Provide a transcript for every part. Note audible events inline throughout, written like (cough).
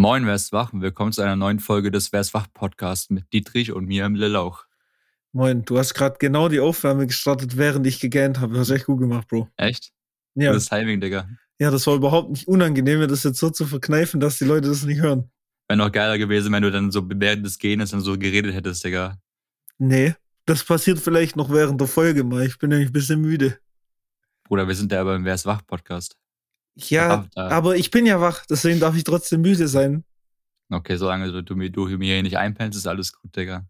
Moin, wer ist wach? Willkommen zu einer neuen Folge des Wer ist wach Podcast mit Dietrich und mir im Lillauch. Moin, du hast gerade genau die Aufwärme gestartet, während ich gegähnt habe. Hast echt gut gemacht, Bro. Echt? Ja. Das Timing, Digga. Ja, das war überhaupt nicht unangenehm, mir das jetzt so zu verkneifen, dass die Leute das nicht hören. Wäre noch geiler gewesen, wenn du dann so während des Gehens dann so geredet hättest, Digga. Nee, das passiert vielleicht noch während der Folge mal. Ich bin nämlich ein bisschen müde. Bruder, wir sind ja beim Wer ist wach Podcast. Ja, Da- aber ich bin ja wach, deswegen darf ich trotzdem müde sein. Okay, solange du, du, mir- du mir hier nicht einpennst, ist alles gut, Digga.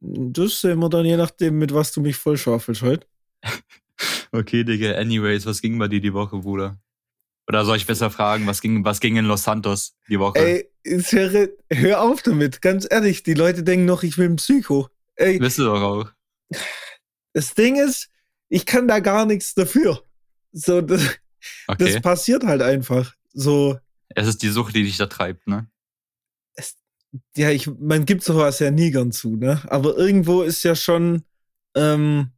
Das sehen wir dann je nachdem, mit was du mich voll schaufelst heute. (laughs) Okay, Digga, anyways, was ging bei dir die Woche, Bruder? Oder soll ich besser fragen, was ging, was ging in Los Santos die Woche? Ey, wäre, hör auf damit, ganz ehrlich. Die Leute denken noch, ich will ein Psycho. Ey, Wisst ihr doch auch. das Ding ist, ich kann da gar nichts dafür. So, das, Okay. das passiert halt einfach. So, es ist die Sucht, die dich da treibt, ne? ja, ich, man gibt sowas ja nie gern zu, ne? Aber irgendwo ist ja schon, ähm,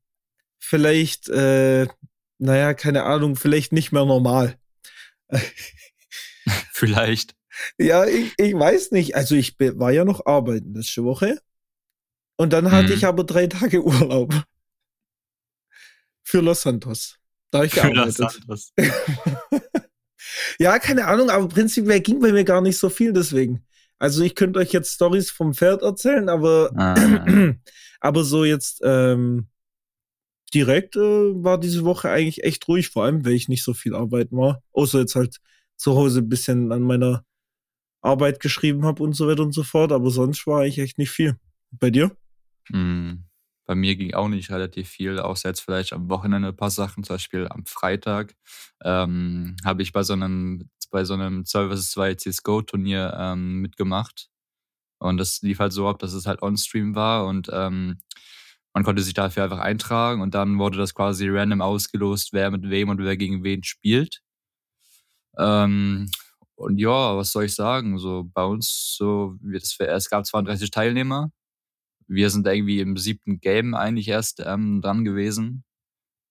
vielleicht, äh, naja, keine Ahnung, vielleicht nicht mehr normal. (laughs) Vielleicht. Ja, ich, ich weiß nicht. Also ich war ja noch arbeiten letzte Woche. Und dann hatte Mhm. ich aber drei Tage (laughs) Urlaub. Für Los Santos. Da ich gearbeitet. (laughs) Ja, keine Ahnung, aber prinzipiell ging bei mir gar nicht so viel deswegen. Also ich könnte euch jetzt Stories vom Pferd erzählen, aber, Ah. (clears throat) aber so jetzt ähm, direkt äh, war diese Woche eigentlich echt ruhig, vor allem, weil ich nicht so viel arbeiten war. Außer jetzt halt zu Hause ein bisschen an meiner Arbeit geschrieben habe und so weiter und so fort. Aber sonst war eigentlich echt nicht viel. Bei dir? Mm, Bei mir ging auch nicht relativ viel, außer jetzt vielleicht am Wochenende ein paar Sachen. Zum Beispiel am Freitag ähm, habe ich bei so einem, bei so einem 2 vs 2 CSGO-Turnier ähm, mitgemacht. Und das lief halt so ab, dass es halt on-stream war und ähm, man konnte sich dafür einfach eintragen und dann wurde das quasi random ausgelost, wer mit wem und wer gegen wen spielt. Ähm, und ja, was soll ich sagen? So bei uns, so, wir- das, es gab 32 Teilnehmer. Wir sind irgendwie im siebten Game eigentlich erst ähm, dran gewesen.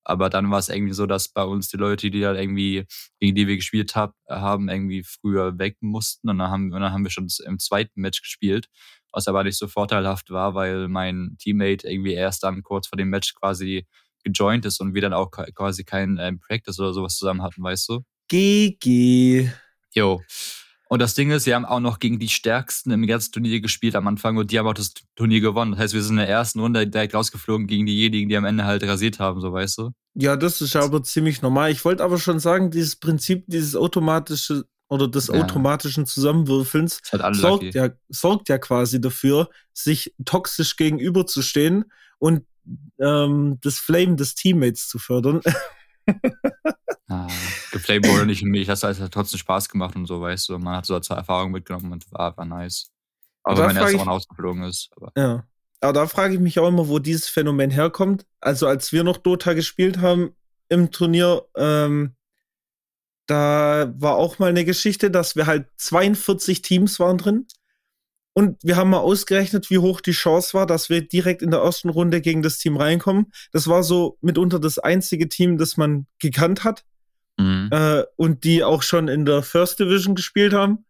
Aber dann war es irgendwie so, dass bei uns die Leute, die halt irgendwie, gegen die wir gespielt hab, haben, irgendwie früher weg mussten. Und dann haben, und dann haben wir schon im zweiten Match gespielt, was aber nicht so vorteilhaft war, weil mein Teammate irgendwie erst dann kurz vor dem Match quasi gejoint ist und wir dann auch quasi kein ähm, Practice oder sowas zusammen hatten, weißt du? GG. Jo. Und das Ding ist, wir haben auch noch gegen die Stärksten im ganzen Turnier gespielt am Anfang und die haben auch das Turnier gewonnen. Das heißt, wir sind in der ersten Runde direkt rausgeflogen gegen diejenigen, die am Ende halt rasiert haben, so weißt du? Ja, das ist aber ziemlich normal. Ich wollte aber schon sagen, dieses Prinzip, dieses automatische oder des Ja. automatischen Zusammenwürfelns alle sorgt ja, sorgt ja quasi dafür, sich toxisch gegenüberzustehen und ähm, das Flame des Teammates zu fördern. (laughs) Geflamed wurde nicht in mich. Das hat trotzdem Spaß gemacht und so, weißt du? Man hat so als Erfahrung mitgenommen und war, war nice. Da wenn ich- Mann ausgeflogen ist. Aber ja. Aber da frage ich mich auch immer, wo dieses Phänomen herkommt. Also als wir noch Dota gespielt haben im Turnier, ähm, da war auch mal eine Geschichte, dass wir halt 42 Teams waren drin. Und wir haben mal ausgerechnet, wie hoch die Chance war, dass wir direkt in der ersten Runde gegen das Team reinkommen. Das war so mitunter das einzige Team, das man gekannt hat mhm. äh, und die auch schon in der First Division gespielt haben.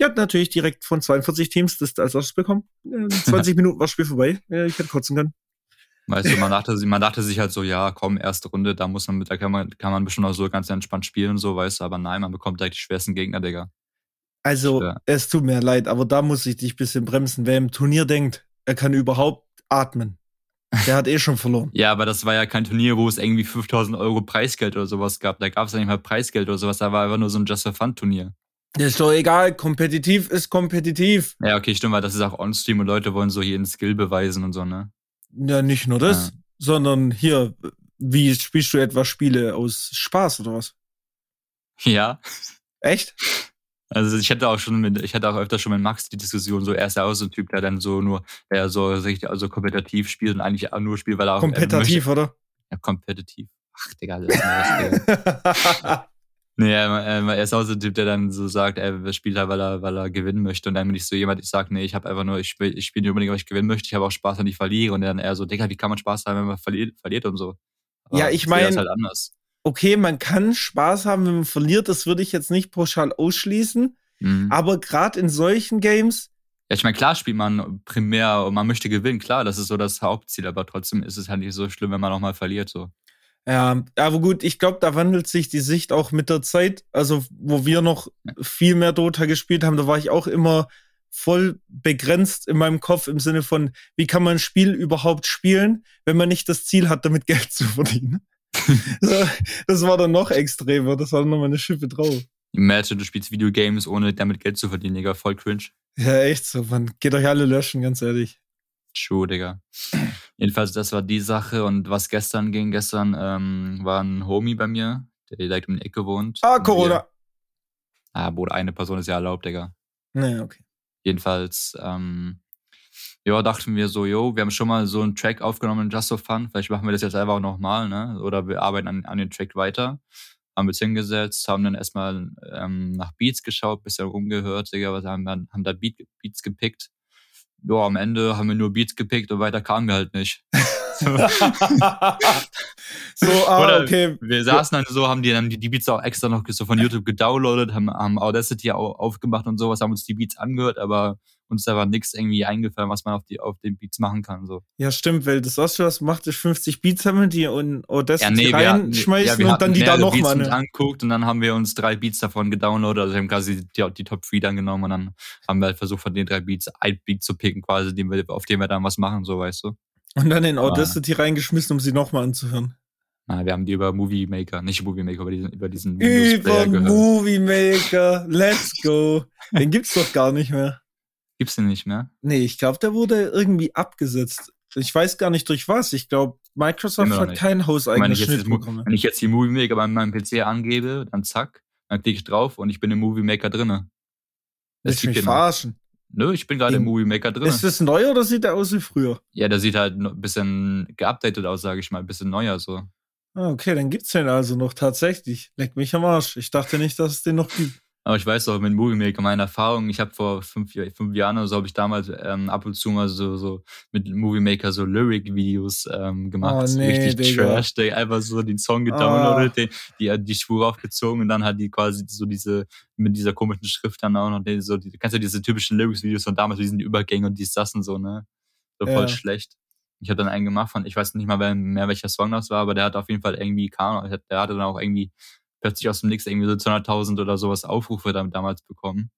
Die hat natürlich direkt von 42 Teams das als erstes bekommen. Äh, In 20 (laughs) Minuten war das Spiel vorbei. Ja, ich hätte kotzen können. Weißt du, man (laughs) dachte, man dachte sich halt so, ja, komm, erste Runde, da muss man mit, da kann man, kann man bestimmt auch so ganz entspannt spielen und so, weißt du, aber nein, man bekommt direkt die schwersten Gegner, Digga. Also, Ja. es tut mir leid, aber da muss ich dich ein bisschen bremsen. Wer im Turnier denkt, er kann überhaupt atmen, der hat eh schon verloren. Ja, aber das war ja kein Turnier, wo es irgendwie 5000 Euro Preisgeld oder sowas gab. Da gab es ja nicht mal Preisgeld oder sowas. Da war einfach nur so ein Just for Fun Turnier. Ja, ist doch egal. Kompetitiv ist kompetitiv. Ja, okay, stimmt, weil das ist auch on-stream und Leute wollen so hier einen Skill beweisen und so, ne? Ja, nicht nur das, Ja. sondern hier, wie spielst du etwa Spiele aus Spaß oder was? Ja. Echt? Also ich hatte auch schon mit, ich hatte auch öfter schon mit Max die Diskussion, so er ist ja auch so ein Typ, der dann so nur, der so richtig also kompetitiv spielt und eigentlich auch nur spielt, weil er auch. er Kompetitiv, oder? Ja, kompetitiv. Ach, Digga, das, Digga. (laughs) Nee, er, er er ist auch so ein Typ, der dann so sagt, er spielt halt, weil er, weil er gewinnen möchte. Und dann bin ich so jemand, ich sage, nee, ich habe einfach nur, ich spiele ich spiel nicht unbedingt, weil ich gewinnen möchte, ich habe auch Spaß, wenn ich verliere. Und dann eher so, Digga, wie kann man Spaß haben, wenn man verliert, verliert und so. Ja, Aber ich sehe das mein- halt anders. Okay, man kann Spaß haben, wenn man verliert, das würde ich jetzt nicht pauschal ausschließen. Mhm. Aber gerade in solchen Games. Ja, ich meine, klar spielt man primär und man möchte gewinnen, klar, das ist so das Hauptziel, aber trotzdem ist es halt nicht so schlimm, wenn man nochmal verliert. So. Ja, aber gut, ich glaube, da wandelt sich die Sicht auch mit der Zeit. Also, wo wir noch viel mehr Dota gespielt haben, da war ich auch immer voll begrenzt in meinem Kopf im Sinne von, wie kann man ein Spiel überhaupt spielen, wenn man nicht das Ziel hat, damit (laughs) Geld zu verdienen. Das war dann noch extremer, das war dann nochmal eine Schippe drauf. Imagine, du spielst Videogames, ohne damit Geld zu verdienen, Digga, voll cringe. Ja, echt so, man geht euch alle löschen, ganz ehrlich. True, Digga. Jedenfalls, das war die Sache und was gestern ging, gestern ähm, war ein Homie bei mir, der direkt um die Ecke wohnt. Ah, Corona. Ah, Bruder, eine Person ist ja erlaubt, Digga. Naja, okay. Jedenfalls, ähm, ja, dachten wir so, yo, wir haben schon mal so einen Track aufgenommen, Just so Fun, vielleicht machen wir das jetzt einfach nochmal, ne? Oder wir arbeiten an, an den Track weiter. Haben wir uns hingesetzt, haben dann erstmal ähm, nach Beats geschaut, bisschen rumgehört, was haben, haben da Beat, Beats gepickt. Ja, am Ende haben wir nur Beats gepickt und weiter kamen wir halt nicht. (laughs) so, ah, (laughs) Oder okay. Wir saßen dann so, haben die dann die, die Beats auch extra noch so von YouTube gedownloadet, haben, haben Audacity auch aufgemacht und sowas, haben uns die Beats angehört, aber uns da war nichts irgendwie eingefallen, was man auf, die, auf den Beats machen kann. So. Ja, stimmt, weil das was was macht, ist 50 Beats haben die und Audacity ja, nee, reinschmeißen ja, und dann die da nochmal. Ne? anguckt und dann haben wir uns drei Beats davon gedownloadet, also wir haben quasi die, die Top 3 dann genommen und dann haben wir halt versucht, von den drei Beats ein Beat zu picken, quasi, den wir, auf dem wir dann was machen, so weißt du. Und dann in Audacity Aber, reingeschmissen, um sie nochmal anzuhören. Na, wir haben die über Movie Maker, nicht Movie Maker, über diesen, über diesen Über Movie Maker, let's go. (laughs) Den gibt's doch gar nicht mehr. Gibt's den nicht mehr? Nee, ich glaube, der wurde irgendwie abgesetzt. Ich weiß gar nicht durch was. Ich glaube, Microsoft hat kein hauseigenes Schnittprogramm. Wenn ich jetzt die Movie Maker bei meinem PC angebe, dann zack, dann klicke ich drauf und ich bin im Movie Maker drinne. Das Willst mich verarschen? Nö, ich bin gerade im Movie Maker drin. Ist das neu oder sieht der aus wie früher? Ja, der sieht halt ein bisschen geupdatet aus, sage ich mal, ein bisschen neuer so. Ah, okay, dann gibt's den also noch tatsächlich. Leck mich am Arsch. Ich dachte nicht, dass es den noch gibt. Aber ich weiß auch mit Movie Maker meine Erfahrung. Ich habe vor fünf, fünf Jahren oder so habe ich damals ähm, ab und zu mal so, so mit Movie Maker so Lyric-Videos ähm, gemacht. Oh, nee, richtig Digga. trash. Der einfach so den Song gedownloadet, oh. den, die, die Spur aufgezogen und dann hat die quasi so diese, mit dieser komischen Schrift dann auch noch, die, so, die, kennst du diese typischen Lyrics-Videos von damals, diesen Übergänge und dies, das und so, ne? So voll ja. schlecht. Ich habe dann einen gemacht von, ich weiß nicht mal mehr, welcher Song das war, aber der hat auf jeden Fall irgendwie, der hatte dann auch irgendwie plötzlich aus dem Nix irgendwie so 200.000 oder sowas Aufrufe damit damals bekommen.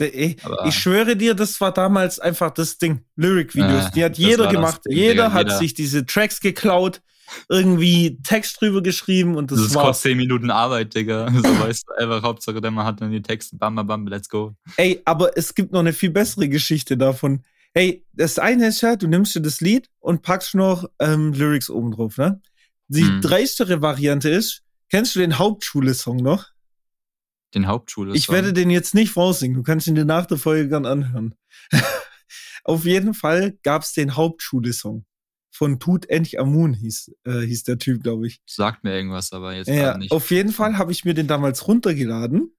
Ich, ich, schwöre dir, das war damals einfach das Ding. Lyric-Videos. Äh, die hat jeder gemacht. Ding, jeder hat jeder. sich diese Tracks geklaut, irgendwie Text drüber geschrieben und das, das war. kostet 10 Minuten Arbeit, Digga. (laughs) So weißt du einfach, Hauptsache, der man hat dann die Texte, bam, bam, bam, let's go. Ey, aber es gibt noch eine viel bessere Geschichte davon. Hey, das eine ist ja, du nimmst dir das Lied und packst noch ähm, Lyrics oben drauf, ne? Die hm. dreistere Variante ist, Kennst du den Hauptschule-Song noch? Den Hauptschule-Song? Ich werde den jetzt nicht vorsingen. Du kannst ihn dir nach der Folge gern anhören. (laughs) Auf jeden Fall gab es den Hauptschule-Song. Von Tut Endlich Amun hieß, äh, hieß der Typ, glaube ich. Sagt mir irgendwas, aber jetzt ja, nicht. Auf jeden Fall habe ich mir den damals runtergeladen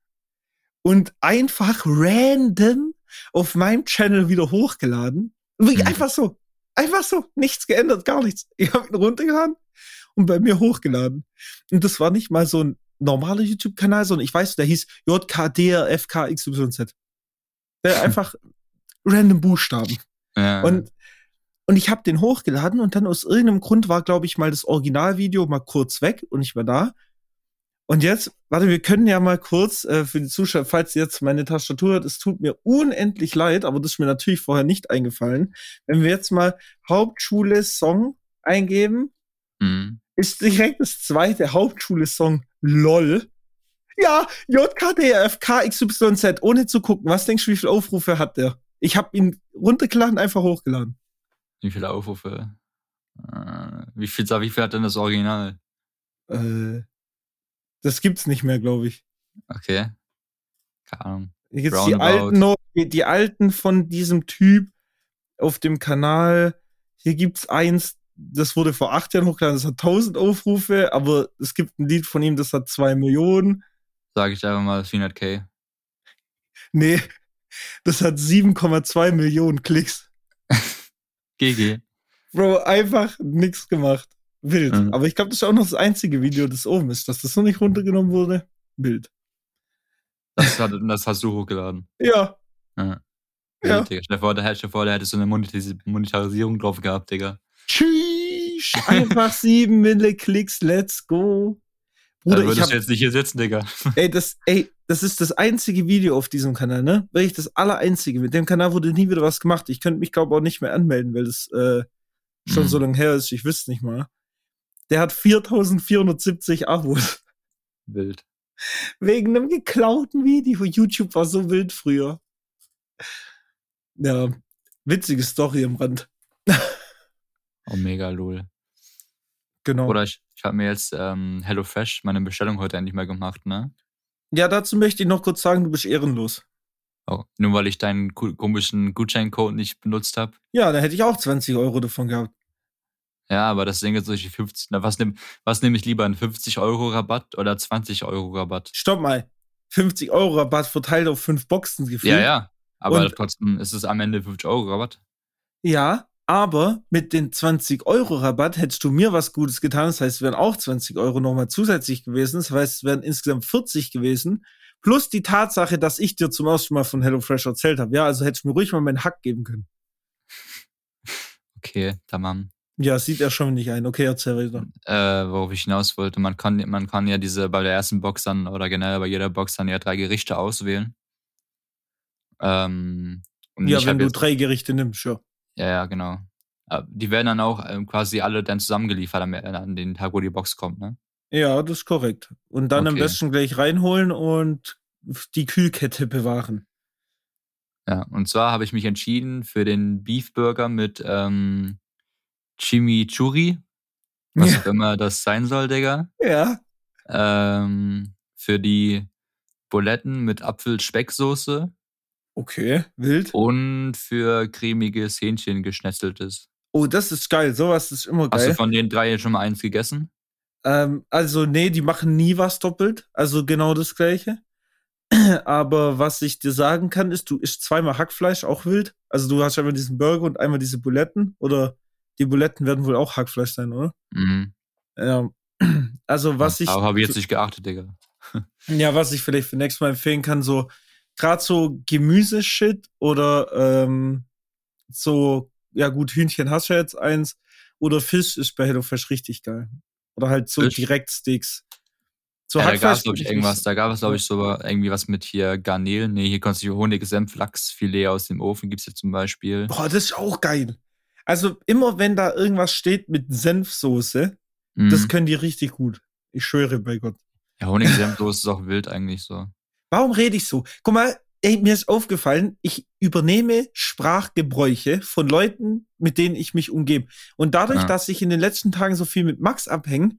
und einfach random auf meinem Channel wieder hochgeladen. Mhm. Einfach so. Einfach so. Nichts geändert, gar nichts. Ich habe ihn runtergeladen und bei mir hochgeladen. Und das war nicht mal so ein normaler YouTube-Kanal, sondern ich weiß, der hieß JKDFKXYZ. Der (laughs) einfach random Buchstaben. Ja. Und, und ich habe den hochgeladen und dann aus irgendeinem Grund war, glaube ich, mal das Originalvideo mal kurz weg und nicht mehr da. Und jetzt, warte, wir können ja mal kurz äh, für die Zuschauer, falls jetzt meine Tastatur hat, es tut mir unendlich leid, aber das ist mir natürlich vorher nicht eingefallen. Wenn wir jetzt mal Hauptschule Song eingeben, mhm ist direkt das zweite Hauptschule-Song LOL. Ja, JKDFK XYZ, ohne zu gucken. Was denkst du, wie viele Aufrufe hat der? Ich habe ihn runtergeladen, einfach hochgeladen. Wie viele Aufrufe? Äh, wie viel, wie viel hat denn das Original? Äh, das gibt's nicht mehr, glaube ich. Okay. Keine Ahnung. Jetzt die alten, noch, die alten von diesem Typ auf dem Kanal. Hier gibt's eins, das wurde vor acht Jahren hochgeladen, das hat 1000 Aufrufe, aber es gibt ein Lied von ihm, das hat zwei Millionen. Sage ich einfach mal 400k. Nee, das hat 7,2 Millionen Klicks. (laughs) GG. Bro, einfach nichts gemacht. Wild. Mhm. Aber ich glaube, das ist auch noch das einzige Video, das oben ist, dass das noch nicht runtergenommen wurde. Wild. Das, hat, (laughs) das hast du hochgeladen. Ja. Ja. Ja. Digga. Stell dir vor, da hättest du hättest so eine Monetarisierung drauf gehabt, Digga. Tschüss. (laughs) Einfach sieben Milleklicks, let's go. Bruder, dann ich hab, jetzt nicht hier sitzen, Digga. ey, das, ey, das ist das einzige Video auf diesem Kanal, ne? Wirklich das allereinzige. Mit dem Kanal wurde nie wieder was gemacht. Ich könnte mich, glaube auch nicht mehr anmelden, weil das äh, schon Mhm. so lange her ist. Ich wüsste nicht mal. Der hat 4470 Abos. Wild. Wegen einem geklauten Video. YouTube war so wild früher. Ja, witzige Story im Rand. Oh, mega lol. Genau. Oder ich, ich habe mir jetzt ähm, HelloFresh meine Bestellung heute endlich mal gemacht, ne? ja, dazu möchte ich noch kurz sagen, du bist ehrenlos. Oh, nur weil ich deinen komischen Gutscheincode nicht benutzt habe. Ja, da hätte ich auch 20 Euro davon gehabt. Ja, aber das Ding ist solche 50. Na, was nehme was nehm ich lieber? Ein 50 Euro Rabatt oder 20 Euro Rabatt? Stopp mal. 50 Euro Rabatt verteilt auf fünf Boxen gefühlt. Ja, ja. Aber Und- trotzdem ist es am Ende 50 Euro Rabatt. Ja, aber mit den 20 Euro Rabatt hättest du mir was Gutes getan. Das heißt, es wären auch 20 Euro nochmal zusätzlich gewesen. Das heißt, es wären insgesamt 40 gewesen. Plus die Tatsache, dass ich dir zum ersten Mal von HelloFresh erzählt habe. Ja, also hättest du mir ruhig mal meinen Hack geben können. (laughs) Okay, tamam. Ja, sieht er schon nicht ein. Okay, erzähl weiter. Äh, worauf ich hinaus wollte, man kann, man kann ja diese bei der ersten Box dann oder generell bei jeder Box dann ja drei Gerichte auswählen. Ähm, und Ja, wenn du jetzt, drei Gerichte nimmst, ja. Ja, ja, genau. Äh, Die werden dann auch ähm, quasi alle dann zusammengeliefert am, an den Tag, wo die Box kommt, ne? Ja, das ist korrekt. Und dann am Okay. besten gleich reinholen und die Kühlkette bewahren. Ja, und zwar habe ich mich entschieden für den Beef Burger mit ähm, Chimichurri, was Ja. auch immer das sein soll, Digga. Ja. Ähm, für die Buletten mit Apfel-Specksoße Okay, wild. und für cremiges Hähnchen geschnetzeltes. Oh, das ist geil. Sowas ist immer Hast geil. du von den drei schon mal eins gegessen? Ähm, also, nee, die machen nie was doppelt. Also genau das gleiche. (clears throat) Aber was ich dir sagen kann, ist, du isst zweimal Hackfleisch, auch wild. Also du hast einmal diesen Burger und einmal diese Buletten. Oder die Buletten werden wohl auch Hackfleisch sein, oder? Mhm. Ja. (clears throat) Also was ich. Aber habe ich jetzt nicht geachtet, Digga. (laughs) Ja, was ich vielleicht für nächstes Mal empfehlen kann, so gerade so Gemüseshit oder ähm, so, ja gut, Hühnchen hast du ja jetzt eins. Oder Fisch ist bei HelloFresh richtig geil. Oder halt so Fisch? Direktsticks. So ja, da gab es, glaube ich, irgendwas. Da gab es, glaube ich, sogar irgendwie was mit hier Garnelen. Nee, hier konntest du Honig, Senf, Lachsfilet aus dem Ofen, gibt's hier zum Beispiel. Boah, das ist auch geil. Also immer wenn da irgendwas steht mit Senfsoße, Mhm. das können die richtig gut. Ich schwöre bei Gott. ja, Honig, Senfsoße ist auch wild eigentlich so. Warum rede ich so? Guck mal, ey, mir ist aufgefallen, ich übernehme Sprachgebräuche von Leuten, mit denen ich mich umgebe. Und dadurch, Ja. dass ich in den letzten Tagen so viel mit Max abhänge,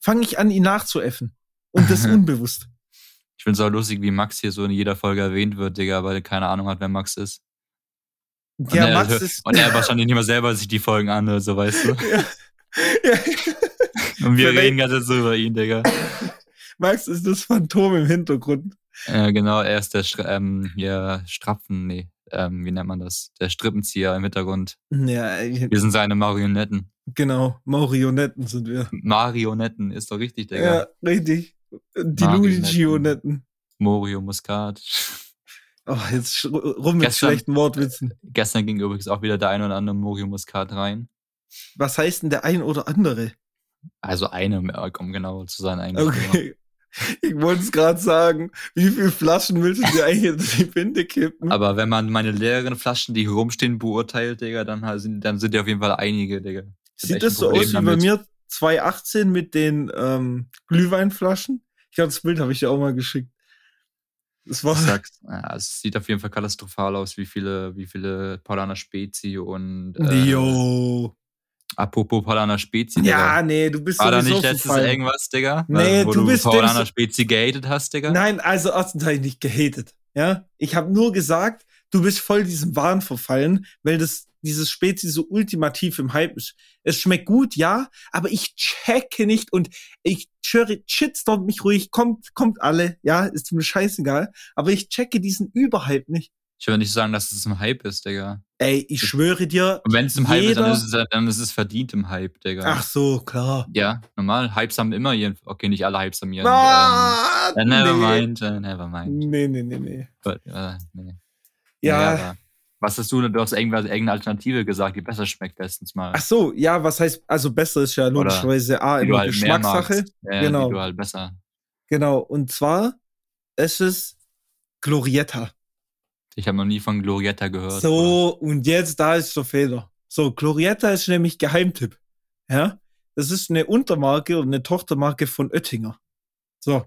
fange ich an, ihn nachzuäffen. Und das (laughs) unbewusst. Ich find's auch lustig, wie Max hier so in jeder Folge erwähnt wird, Digga, weil er keine Ahnung hat, wer Max ist. Und Ja, er, Max ist. Und er wahrscheinlich nicht mal selber sich die Folgen anhört, so weißt du. (laughs) ja. Ja. Und wir Für reden ganz jetzt so über ihn, Digga. Max ist das Phantom im Hintergrund. Ja, genau, er ist der ähm, hier, Strapfen, nee, ähm, wie nennt man das? Der Strippenzieher im Hintergrund. Ja, Wir sind seine Marionetten. genau. Marionetten sind wir. Marionetten, ist doch richtig, Digga. Ja, richtig. Die. Luigi-Onetten. Morio Muscat. (laughs) Oh, jetzt rum mit Gestern- schlechten Wortwitzen. Gestern ging übrigens auch wieder der ein oder andere Morio Muscat rein. Was heißt denn der ein oder andere? Also eine, um genauer zu sein eigentlich. Okay. Ich wollte es gerade sagen. Wie viele Flaschen willst du dir eigentlich in die Binde kippen? Aber wenn man meine leeren Flaschen, die hier rumstehen, beurteilt, Digga, dann, sind, dann sind ja auf jeden Fall einige, Digga. Sieht das so aus wie bei damit. mir 2018 mit den ähm, Glühweinflaschen? Ich glaube, das Bild habe ich dir auch mal geschickt. Das war. Ja, es sieht auf jeden Fall katastrophal aus, wie viele, wie viele Paulaner Spezi und äh. Apropos Paulaner Spezi, Ja, Digga. nee, du bist War da nicht letztens verfallen. irgendwas, Digga? Nee, wo du du bist Paulaner denkst- Spezi gehatet hast, Digga? Nein, also erstens habe ich nicht gehatet. Ja, ich habe nur gesagt, du bist voll diesem Wahn verfallen, weil das dieses Spezi so ultimativ im Hype ist. Es schmeckt gut, ja, aber ich checke nicht und ich schwöre, shitstormt mich ruhig, kommt, kommt alle, ja, ist mir scheißegal, aber ich checke diesen Überhype nicht. Ich will nicht sagen, dass es ein Hype ist, Digga. Ey, ich schwöre dir. Und wenn es im Hype ist, dann ist es, dann ist es verdient im Hype, Digga. Ach so, klar. Ja, normal. Hypes haben immer ihren. Okay, nicht alle Hypes haben ihren. Ah, ähm, äh, never nee. mind, äh, never mind. Nee, nee, nee, nee. But, äh, nee. Ja. Aber was hast du? Du hast irgendwas, irgendeine Alternative gesagt, die besser schmeckt, letztens mal. Ach so, ja, was heißt, also besser ist ja logischerweise A, die du immer halt Geschmackssache. Ja, Genau. Die du halt besser. Genau, und zwar es ist Glorietta. Ich habe noch nie von Glorietta gehört. So, und jetzt da ist der Fehler. So, Glorietta ist nämlich Geheimtipp. Ja, das ist eine Untermarke oder eine Tochtermarke von Oettinger. So.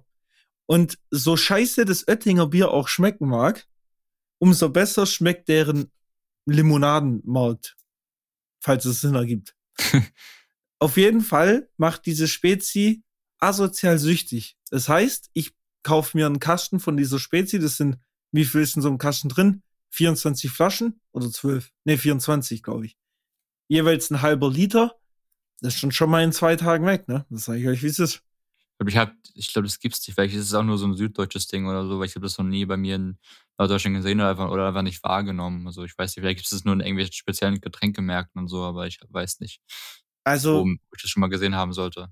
Und so scheiße das Oettinger Bier auch schmecken mag, umso besser schmeckt deren Limonadenmarkt. Falls es Sinn ergibt. (laughs) Auf jeden Fall macht diese Spezi asozial süchtig. Das heißt, ich kaufe mir einen Kasten von dieser Spezi, das sind, wie viel ist in so einem Kasten drin? 24 Flaschen oder 12? Ne, 24, glaube ich. Jeweils ein halber Liter. Das ist schon schon mal in zwei Tagen weg, ne? Das sage ich euch, wie es ist. Ich glaube, ich glaube, das gibt's nicht. Vielleicht ist es auch nur so ein süddeutsches Ding oder so, weil ich habe das noch nie bei mir in Norddeutschland gesehen oder einfach, oder einfach nicht wahrgenommen. Also ich weiß nicht, vielleicht gibt es nur in irgendwelchen speziellen Getränkemärkten und so, aber ich weiß nicht, Also, wo ich das schon mal gesehen haben sollte.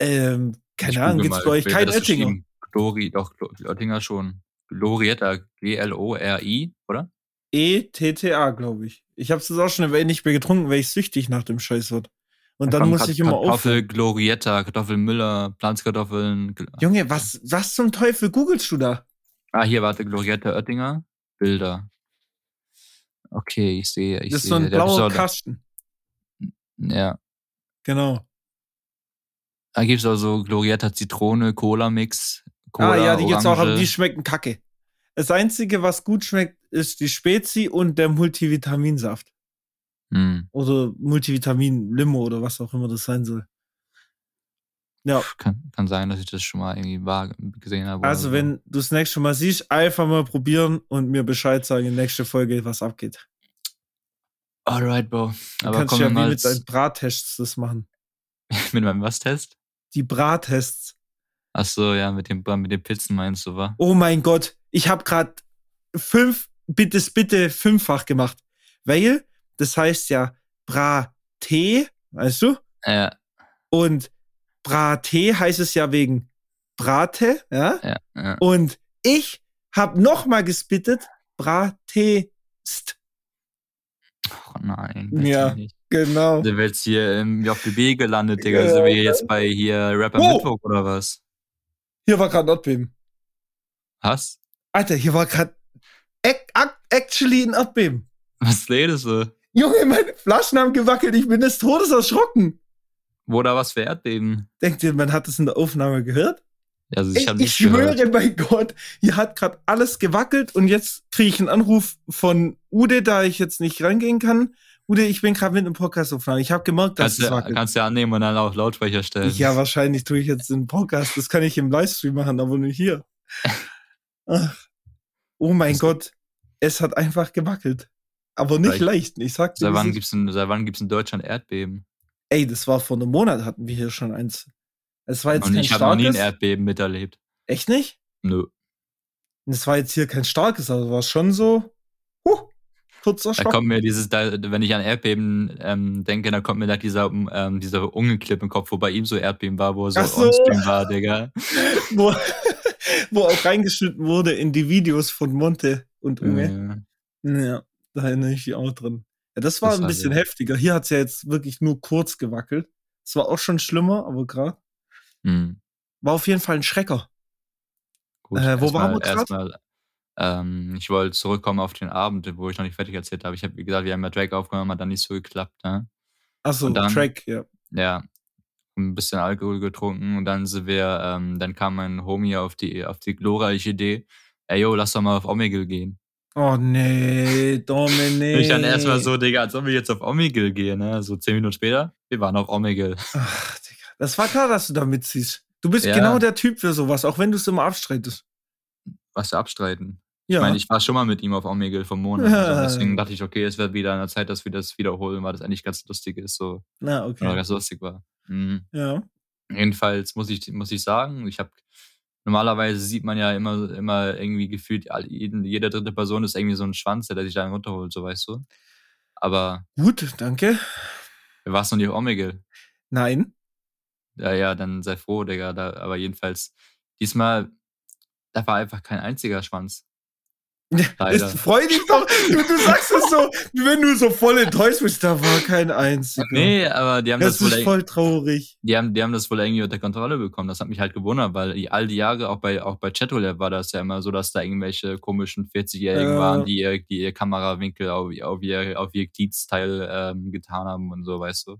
ähm, keine Ahnung, gibt's mal, bei euch kein Oettinger? Glori, doch, Oettinger schon. Glorietta, G-L-O-R-I, oder? E-T-T-A, glaube ich. Ich habe es jetzt auch schon nicht mehr getrunken, weil ich süchtig nach dem Scheiß wird. Und dann muss ich immer auf. Kartoffel, Glorietta, Kartoffelmüller, Pflanzkartoffeln. Gl- Junge, was, was zum Teufel googelst du da? Ah, hier, warte, Glorietta Oettinger. Bilder. Okay, ich sehe, ich das ist sehe. so ein blauer. Kasten. Ja. Genau. Da gibt's auch so Glorietta Zitrone, Cola-Mix. Cola, ah ja, die gibt's auch, aber die schmecken kacke. Das Einzige, was gut schmeckt, ist die Spezi und der Multivitaminsaft. Hm. Oder Multivitamin-Limo oder was auch immer das sein soll. Ja, Kann, kann sein, dass ich das schon mal irgendwie wahr gesehen habe. also so. wenn du das nächste Mal siehst, einfach mal probieren und mir Bescheid sagen in nächste Folge, was abgeht. Alright, Bro. Du Aber kannst kommen ja wie mit deinen Brattests das machen. (laughs) mit meinem was-Test? Die Brattests. Ach so, ja, mit dem, mit den Pizzen meinst du, wa? Oh mein Gott, ich habe gerade fünf, bitte, bitte fünffach gemacht. Weil, das heißt ja Braté, weißt du? Ja, Und Braté heißt es ja wegen Brate, ja? ja, ja. Und ich habe nochmal gespittet, Bratest. Oh nein. Ja. Nicht. Genau. Sind wir jetzt hier im JBB gelandet, Digga? Sind wir jetzt bei hier Rapper Wow. Mittwoch oder was? Hier war gerade Erdbeben. Was? Alter, hier war gerade actually ein Erdbeben. Was redest du? Junge, meine Flaschen haben gewackelt, ich bin des Todes erschrocken. Wo da was für Erdbeben? Denkt ihr, man hat es in der Aufnahme gehört? Also ich, Ich, ich schwöre bei Gott, hier hat gerade alles gewackelt und jetzt kriege ich einen Anruf von Ude, da ich jetzt nicht reingehen kann. Ude, ich bin gerade mit einem Podcast aufnehmen. Ich habe gemerkt, dass Kannst es wackelt. kannst du annehmen und dann auf Lautsprecher stellen. Ja, wahrscheinlich tue ich jetzt den Podcast. Das kann ich im Livestream machen, aber nicht hier. (laughs) Ach. Oh mein Das- Gott, es hat einfach gewackelt. Aber nicht leicht. Ich sag dir, Seit wann es ist. gibt's in, seit wann gibt's in Deutschland Erdbeben? Ey, das war vor einem Monat hatten wir hier schon eins. Es war jetzt Und kein ich habe noch nie ein. Erdbeben miterlebt. Echt nicht? Nö. Das war jetzt hier kein starkes, aber war schon so. Kurzer Da Schock. kommt mir dieses, da, wenn ich an Erdbeben ähm, denke, dann kommt mir da dieser, ähm, dieser Unge-Clip im Kopf, wo bei ihm so Erdbeben war, wo er so, Ach so. on-stream war, Digga. (laughs) wo, wo auch reingeschnitten wurde in die Videos von Monte und Unge. Äh, Ja, da erinnere ich mich auch drin. Ja, das war Das ein war bisschen wild. heftiger. Hier hat's ja jetzt wirklich nur kurz gewackelt. Es war auch schon schlimmer, aber gerade. hm, War auf jeden Fall ein Schrecker. gut. Äh, wo waren wir grad? Ähm, ich wollte zurückkommen auf den Abend, wo ich noch nicht fertig erzählt habe. Ich habe, wie gesagt, wir haben ja Drake aufgenommen, hat dann nicht so geklappt, ne? Achso, Track, ja. Ja, ein bisschen Alkohol getrunken und dann sind wir, ähm, dann kam mein Homie auf die, auf die glorreiche Idee, ey yo, lass doch mal auf Omegle gehen. Oh nee, Dominik. Ich dann erstmal so, Digga, als ob wir jetzt auf Omegle gehen, ne? So zehn Minuten später, wir waren auf Omegle. Ach, Digga. Das war klar, dass du da mitziehst. Du bist Ja. genau der Typ für sowas, auch wenn du es immer abstreitest. Was abstreiten. Ja. Ich meine, ich war schon mal mit ihm auf Omegle vom Monat. Ja. Deswegen dachte ich, okay, es wird wieder an der Zeit, dass wir das wiederholen, weil das eigentlich ganz lustig ist, so, Na, oder okay. ganz lustig war. Mhm. Ja. Jedenfalls muss ich, muss ich sagen, ich habe normalerweise sieht man ja immer, immer irgendwie gefühlt, jede dritte Person ist irgendwie so ein Schwanz, der sich da runterholt, so weißt du. Aber. Gut, danke. Warst du noch nicht auf Omegle? Nein. Ja, ja, dann sei froh, Digga. Da, aber jedenfalls, diesmal, da war einfach kein einziger Schwanz. Leider. freu dich doch. Du, du sagst es so, wenn du so voll enttäuscht bist, da war kein einziger. Nee, aber die haben das, das ist voll traurig. Die haben, die haben das wohl irgendwie unter Kontrolle bekommen. Das hat mich halt gewundert, weil die, all die Jahre, auch bei, auch bei Chatolab war das ja immer so, dass da irgendwelche komischen 40-Jährigen äh. waren, die ihr, die ihr Kamerawinkel auf, auf ihr, auf ihr Gliedsteil ähm, getan haben und so, weißt du.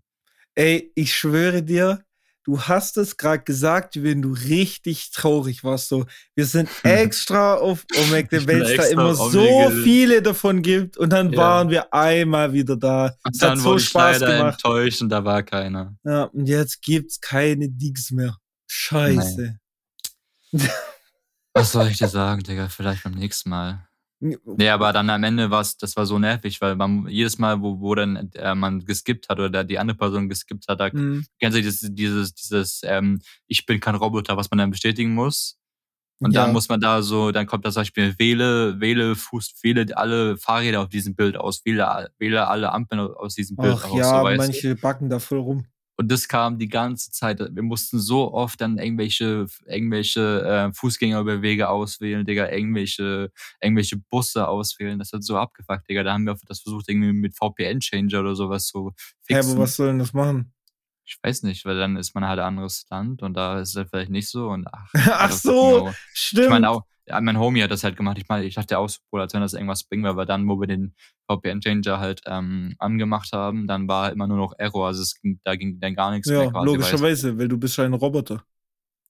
Ey, ich schwöre dir, du hast es gerade gesagt, wenn du richtig traurig warst. So, wir sind (laughs) extra auf Omegle, weil es da immer so viele davon gibt. Und dann ja. waren wir einmal wieder da. Und dann hat so Spaß ich gemacht. enttäuscht und da war keiner. Ja, und jetzt gibt's keine Digs mehr. Scheiße. Was soll ich dir sagen, Digga? Vielleicht beim nächsten Mal. Nee, aber dann am Ende war es, das war so nervig, weil man jedes Mal, wo, wo dann äh, man geskippt hat oder die andere Person geskippt hat, da mhm. kennst du dieses, dieses, dieses ähm, Ich bin kein Roboter, was man dann bestätigen muss. Und ja. dann muss man da so, dann kommt das Beispiel, wähle, wähle Fuß, wähle alle Fahrräder auf diesem Bild aus, wähle, wähle alle Ampeln aus diesem Bild Ach, aus. Ja, so, manche backen da voll rum. Und das kam die ganze Zeit. Wir mussten so oft dann irgendwelche, irgendwelche äh, Fußgängerüberwege auswählen, Digga, irgendwelche, irgendwelche Busse auswählen. Das hat so abgefuckt, Digga. Da haben wir das versucht, irgendwie mit VPN-Changer oder sowas zu fixen. Hä, aber was soll denn das machen? Ich weiß nicht, weil dann ist man halt ein anderes Land und da ist es halt vielleicht nicht so. Und ach, (laughs) ach so, genau. stimmt. Ich meine auch, ja, mein Homie hat das halt gemacht. Ich meine, ich dachte auch, so, als wenn das irgendwas bringen weil dann, wo wir den VPN-Changer halt ähm, angemacht haben, dann war immer nur noch Error. Also es ging, da ging dann gar nichts ja, mehr quasi. Logischerweise, weil du bist ja ein Roboter.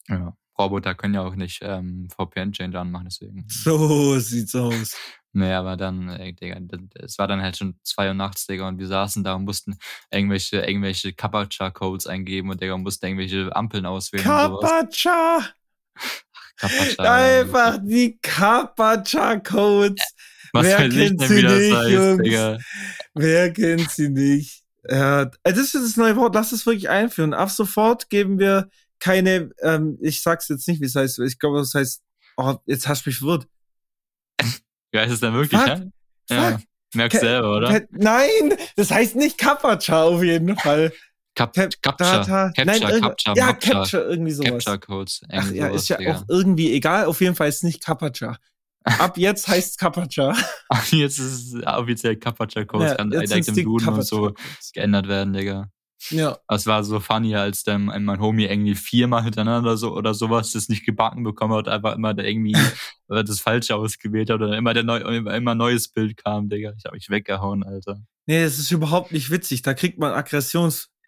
Ja, Roboter können ja auch nicht ähm, VPN-Changer anmachen, deswegen. (laughs) So sieht's aus. Nee, aber dann, ey, Digga, es war dann halt schon zwei Uhr nachts, Digga, und wir saßen da und mussten irgendwelche, irgendwelche Kapacha-Codes eingeben und Digga, mussten irgendwelche Ampeln auswählen. Kapacha! (laughs) Einfach die Kapacha-Codes. Was Wer kennt sie nicht, heißt, Jungs? Digga. Wer kennt sie nicht? Ja, äh, das ist das neue Wort. Lass es wirklich einführen. Ab sofort geben wir keine, ähm, ich sag's jetzt nicht, wie es heißt. Ich glaube, das heißt, oh, jetzt hast du mich verwirrt. Wie heißt es denn wirklich, Fuck. ja? ja. Merkst Ka selber, oder? Nein, das heißt nicht Kapacha auf jeden Fall. Cap Capture, Capture, Nein, Capture, ja, Capture, irgendwie sowas. Capture Codes. Ach, ja, sowas, ist ja Digga. auch irgendwie egal. Auf jeden Fall ist es nicht Kapacha. Ab jetzt (laughs) heißt es Kapacha. jetzt ist es offiziell Kapacha Codes. Ja, kann direkt im Duden und so geändert werden, Digga. Ja. Es war so funny, als dann mein Homie irgendwie viermal hintereinander so oder sowas das nicht gebacken bekommen hat, einfach immer irgendwie (laughs) das Falsche ausgewählt hat oder immer der neu, immer neues Bild kam, Digga. Ich hab mich weggehauen, Alter. Nee, das ist überhaupt nicht witzig. Da kriegt man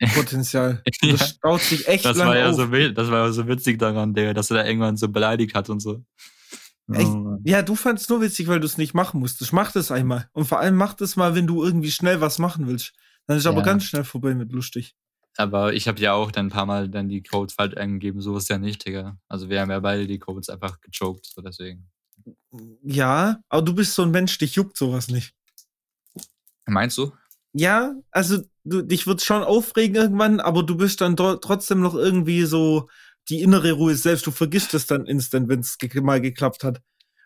Aggressionspotenzial. (laughs) ja. Das staut sich echt das war ja auf. So, das war ja so witzig daran, Digga, dass er da irgendwann so beleidigt hat und so. Oh, ja, du fandst nur witzig, weil du es nicht machen musstest. Mach das einmal. Und vor allem mach das mal, wenn du irgendwie schnell was machen willst. Dann ist ja. aber ganz schnell vorbei mit lustig. Aber ich habe ja auch dann ein paar Mal dann die Codes falsch eingegeben, so ist ja nicht, Digga. Also wir haben ja beide die Codes einfach gechoked, so deswegen. Ja, aber du bist so ein Mensch, dich juckt sowas nicht. Meinst du? Ja, also du, dich wird schon aufregen irgendwann, aber du bist dann trotzdem noch irgendwie so die innere Ruhe selbst. Du vergisst es dann instant, wenn es ge mal geklappt hat.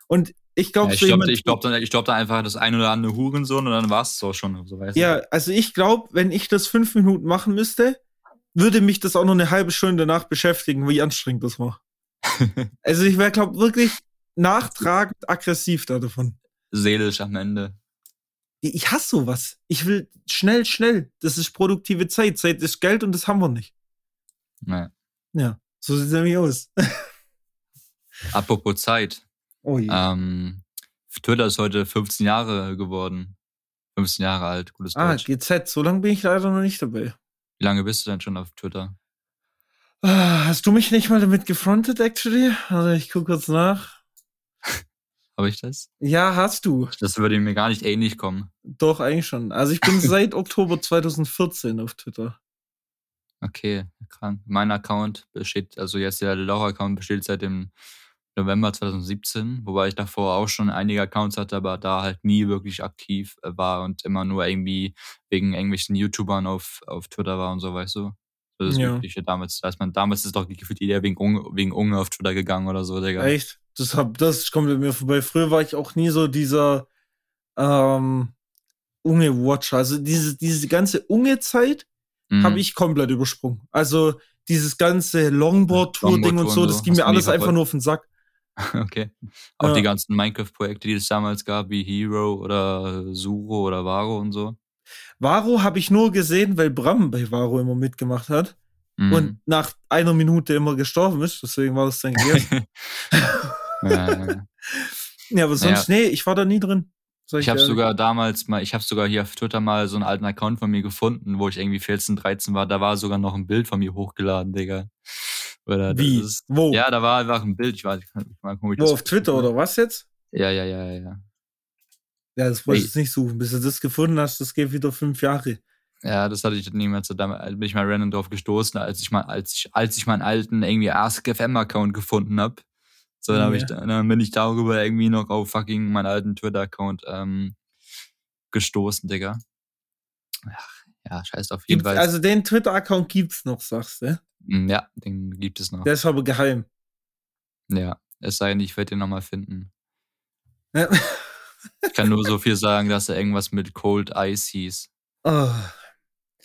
Und ich glaube, ja, ich glaube ich glaub, ich glaub da einfach das ein oder andere Hurensohn und dann war es so schon. So ja, also ich glaube, wenn ich das fünf Minuten machen müsste, würde mich das auch noch eine halbe Stunde danach beschäftigen, wie anstrengend das war. (laughs) also ich wäre, glaube wirklich nachtragend aggressiv da davon. Seelisch am Ende. Ich hasse sowas. Ich will schnell, schnell. Das ist produktive Zeit. Zeit ist Geld und das haben wir nicht. Nee. Ja, so sieht es nämlich aus. (laughs) Apropos Zeit. Oh je. Ähm, Twitter ist heute 15 Jahre geworden. 15 Jahre alt, gutes ah, Deutsch. Ah, GZ, so lange bin ich leider noch nicht dabei. Wie lange bist du denn schon auf Twitter? Ah, hast du mich nicht mal damit gefrontet, actually? Also ich gucke kurz nach. Habe ich das? Ja, hast du. Das würde mir gar nicht ähnlich kommen. Doch, eigentlich schon. Also ich bin (laughs) seit Oktober 2014 auf Twitter. Okay, krank. Mein Account besteht, also jetzt der Laura-Account besteht seit dem November 2017, wobei ich davor auch schon einige Accounts hatte, aber da halt nie wirklich aktiv äh, war und immer nur irgendwie wegen irgendwelchen YouTubern auf, auf Twitter war und so, weißt du? So das Ja. Übliche damals. Da ist man, damals ist doch gefühlt jeder wegen, Unge- wegen Unge auf Twitter gegangen oder so, Digga. Echt? Das, hab, das kommt bei mir vorbei. Früher war ich auch nie so dieser ähm, Unge-Watcher. Also diese, diese ganze Unge-Zeit Mhm. habe ich komplett übersprungen. Also dieses ganze Longboard-Tour-Ding und so, das ging mir alles einfach nur auf den Sack. (laughs) Okay. Auch Ja. die ganzen Minecraft-Projekte, die es damals gab, wie Hero oder Suro oder Varo und so. Varo habe ich nur gesehen, weil Bram bei Varo immer mitgemacht hat Mhm. und nach einer Minute immer gestorben ist. Deswegen war das dann gegessen. (laughs) ja, (laughs) ja, aber sonst, nee, ich war da nie drin. Sag ich dir habe sogar damals mal, ich habe sogar hier auf Twitter mal so einen alten Account von mir gefunden, wo ich irgendwie 14, 13 war. Da war sogar noch ein Bild von mir hochgeladen, Digga. Oder Wie? Ist, Wo? ja, da war einfach ein Bild. Ich weiß, ich mal gucken, ich Wo auf Twitter oder was jetzt? Ja, ja, ja, ja, ja. Ja, das wollte ich jetzt nicht suchen. Bis du das gefunden hast, das geht wieder fünf Jahre. Ja, das hatte ich niemals damals, bin ich mal random drauf gestoßen, als ich mal, als ich, als ich meinen alten irgendwie AskFM-Account gefunden habe. So, dann, ich, Ja. dann bin ich darüber irgendwie noch auf fucking meinen alten Twitter-Account ähm, gestoßen, Digga. Ach, ja, scheiß auf jeden Fall. also den Twitter-Account gibt's noch, sagst du? Mm, ja, den gibt es noch. Der ist aber geheim. Ja, es sei denn, ich werde den nochmal finden. Ja. Ich kann nur so viel sagen, dass er irgendwas mit Cold Ice hieß. Oh.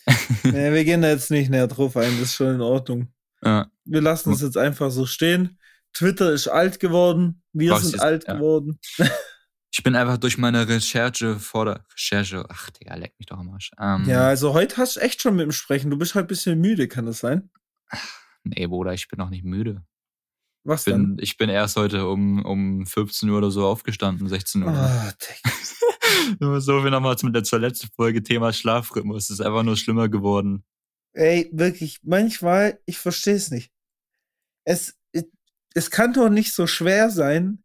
(laughs) nee, wir gehen da jetzt nicht näher drauf ein, das ist schon in Ordnung. Ja, Wir lassen es jetzt einfach so stehen. Twitter ist alt geworden, wir Was sind alt ja. geworden. (laughs) ich bin einfach durch meine Recherche vor der Recherche. Ach, Digga, leck mich doch am Arsch. Ähm, Ja, also heute hast du echt schon mit dem Sprechen. Du bist halt ein bisschen müde, kann das sein? Nee, Bruder, ich bin noch nicht müde. Was Ich bin, ich bin erst heute um, um 15 Uhr oder so aufgestanden, 16 Uhr. Ah, (laughs) Digga. Nur so viel mit der zur letzten Folge Thema Schlafrhythmus. Es ist einfach nur schlimmer geworden. Ey, wirklich, manchmal, ich verstehe es nicht. Es, es kann doch nicht so schwer sein.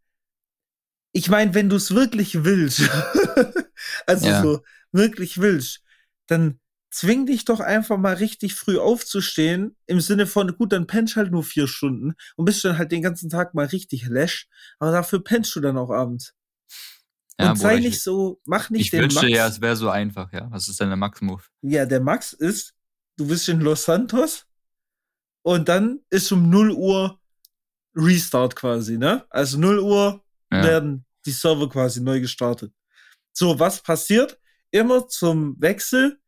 Ich meine, wenn du es wirklich willst, (laughs) also Ja. so wirklich willst, dann zwing dich doch einfach mal richtig früh aufzustehen, im Sinne von, gut, dann pennst halt nur vier Stunden und bist dann halt den ganzen Tag mal richtig läsch, aber dafür pennst du dann auch abends. Ja, und sei nicht ich, so, mach nicht ich den wünschte Max. ja, es wäre so einfach, ja. Was ist denn der Max-Move? Ja, der Max ist, du bist in Los Santos und dann ist um 0 Uhr Restart quasi, ne? Also 0 Uhr Ja. werden die Server quasi neu gestartet. So, was passiert? Immer zum Wechsel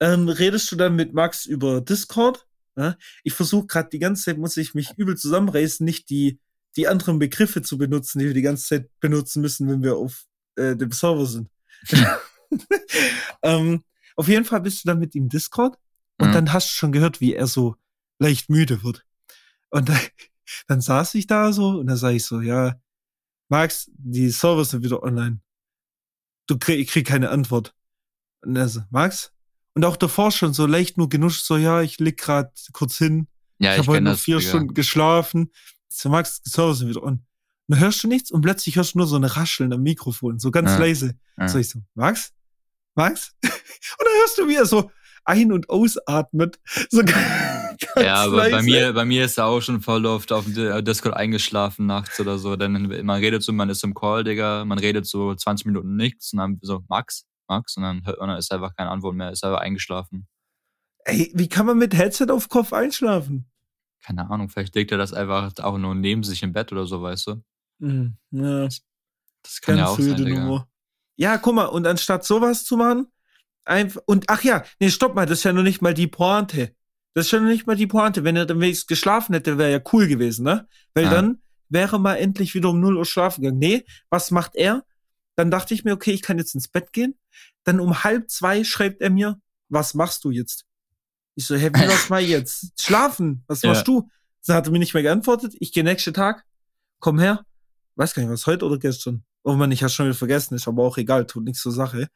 ähm, redest du dann mit Max über Discord. Ne? Ich versuche gerade die ganze Zeit, muss ich mich übel zusammenreißen, nicht die, die anderen Begriffe zu benutzen, die wir die ganze Zeit benutzen müssen, wenn wir auf äh, dem Server sind. (laughs) ähm, auf jeden Fall bist du dann mit ihm Discord und Mhm. dann hast du schon gehört, wie er so leicht müde wird. Und dann, dann saß ich da so und dann sage ich so, ja, Max, die Server sind wieder online. Du krieg, ich krieg keine Antwort. Und er so, Max? Und auch davor schon so leicht nur genuscht, so, ja, ich lig grad kurz hin. Ja, ich habe heute das. vier Digga. Stunden geschlafen. So, Max, die Server sind wieder on. Und dann hörst du nichts und plötzlich hörst du nur so eine Rascheln am Mikrofon, so ganz Ja. leise. Ja. So ich so, Max? Max? (laughs) Und dann hörst du, wie er so ein- und ausatmet. So (laughs) ganz Ja, aber bei mir, bei mir ist er auch schon voll oft auf dem Di- Discord eingeschlafen nachts oder so. Denn man redet so, man ist im Call, Digga, man redet so 20 Minuten nichts und dann so, Max, Max, und dann hört man, dann ist einfach keine Antwort mehr, ist einfach eingeschlafen. Ey, wie kann man mit Headset auf Kopf einschlafen? Keine Ahnung, vielleicht legt er das einfach auch nur neben sich im Bett oder so, weißt du? Mhm, ja. Das kann ja Ganz auch sein, Digga. Nummer. Ja, guck mal, und anstatt sowas zu machen, einfach, und ach ja, nee, stopp mal, das ist ja noch nicht mal die Pointe. Das ist noch nicht mal die Pointe. Wenn er dann wenigstens geschlafen hätte, wäre ja cool gewesen, ne? Weil Ja. dann wäre mal endlich wieder um 0 Uhr schlafen gegangen. Nee, was macht er? Dann dachte ich mir, okay, ich kann jetzt ins Bett gehen. Dann um halb zwei schreibt er mir, was machst du jetzt? Ich so, hey, wie was mal jetzt? (laughs) Schlafen, was Ja. machst du? Dann hat er mir nicht mehr geantwortet. Ich gehe nächsten Tag, komm her. Weiß gar nicht, was heute oder gestern. Oh Mann, ich hab's schon wieder vergessen, ist aber auch egal, tut nichts zur Sache.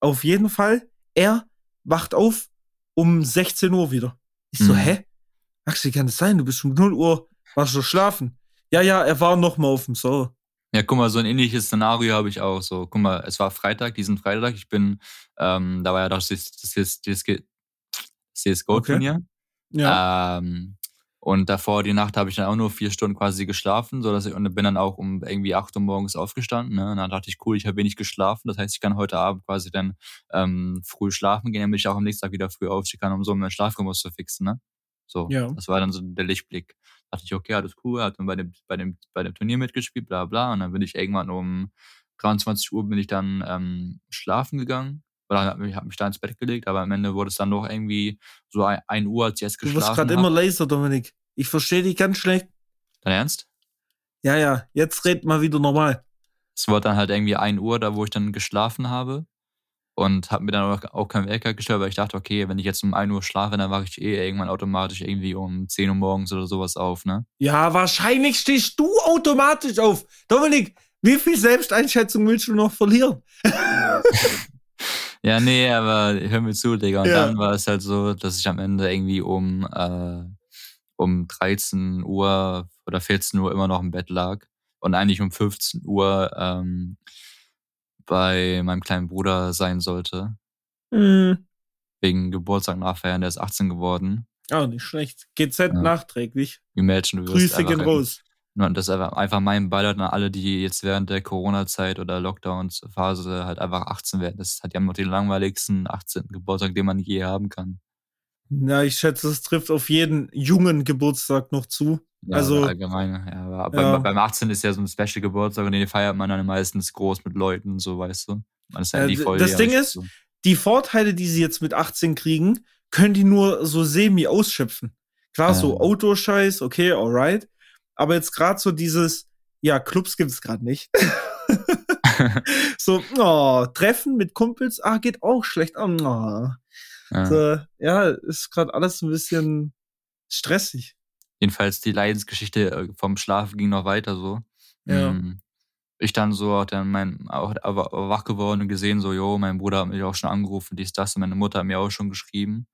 Auf jeden Fall, er wacht auf um 16 Uhr wieder. Ich so, Mhm. hä? Wie kann das sein? Du bist um 0 Uhr, warst du schlafen? Ja, ja, er war noch mal auf dem Server. Ja, guck mal, so ein ähnliches Szenario habe ich auch. So, guck mal, es war Freitag, diesen Freitag. Ich bin, ähm, da war ja das, das, das, das, das CSGO-Turnier. Ja. Ähm, Und davor die Nacht habe ich dann auch nur vier Stunden quasi geschlafen, so dass ich und bin dann auch um irgendwie acht Uhr morgens aufgestanden. Ne? Und dann dachte ich, cool, ich habe wenig geschlafen. Das heißt, ich kann heute Abend quasi dann ähm, früh schlafen gehen, damit ich auch am nächsten Tag wieder früh aufstehen kann, um so meinen Schlafrhythmus zu fixen. Ne? So, Ja. das war dann so der Lichtblick. dachte ich, okay, alles cool, hat dann bei dem, bei dem, bei dem Turnier mitgespielt, bla bla. Und dann bin ich irgendwann um 23 Uhr bin ich dann ähm, schlafen gegangen. Oder habe mich, hab mich da ins Bett gelegt, aber am Ende wurde es dann noch irgendwie so ein, ein Uhr, als ich jetzt Du geschlafen wirst gerade immer leiser, Dominik. Ich verstehe dich ganz schlecht. Dein Ernst? Ja, ja, jetzt red mal wieder normal. Es war dann halt irgendwie 1 Uhr, da wo ich dann geschlafen habe. Und habe mir dann auch, keinen Wecker gestellt, weil ich dachte, okay, wenn ich jetzt um 1 Uhr schlafe, dann wache ich eh irgendwann automatisch irgendwie um 10 Uhr morgens oder sowas auf, ne? Ja, wahrscheinlich stehst du automatisch auf. Dominik, wie viel Selbsteinschätzung willst du noch verlieren? (laughs) Ja, nee, aber hör mir zu, Digga. Und Ja. dann war es halt so, dass ich am Ende irgendwie um, äh, um 13 Uhr oder 14 Uhr immer noch im Bett lag. Und eigentlich um 15 Uhr ähm, bei meinem kleinen Bruder sein sollte. Hm. Wegen Geburtstag nachfeiern, der ist 18 geworden. Ah, nicht schlecht. GZ Ja. nachträglich. Imagine, du Grüße gehen raus. Und das ist einfach, einfach mein Beileid an alle, die jetzt während der Corona-Zeit oder Lockdown-Phase halt einfach 18 werden. Das hat ja noch den langweiligsten 18. Geburtstag, den man je haben kann. Na, ich schätze, es trifft auf jeden jungen Geburtstag noch zu. Ja, Also- allgemein. Ja, aber Ja. Beim, beim 18 ist ja so ein Special Geburtstag und den feiert man dann meistens groß mit Leuten und so, weißt du? Man ist ja d- voll. das Ding ist- so. Die Vorteile, die sie jetzt mit 18 kriegen, können die nur so semi ausschöpfen. Klar, so Ja. Autoscheiß, okay, alright. Aber jetzt gerade so dieses, ja, Clubs gibt's gerade nicht. (laughs) (laughs) so, oh, Treffen mit Kumpels, ah, geht auch schlecht. Oh, oh. Ja. So, ja, ist gerade alles ein bisschen stressig. Jedenfalls die Leidensgeschichte äh, vom Schlafen ging noch weiter so. Ja. Mm. Ich dann so auch dann mein auch, wach geworden und gesehen so, jo, mein Bruder hat mich auch schon angerufen, dies, das und meine Mutter hat mir auch schon geschrieben.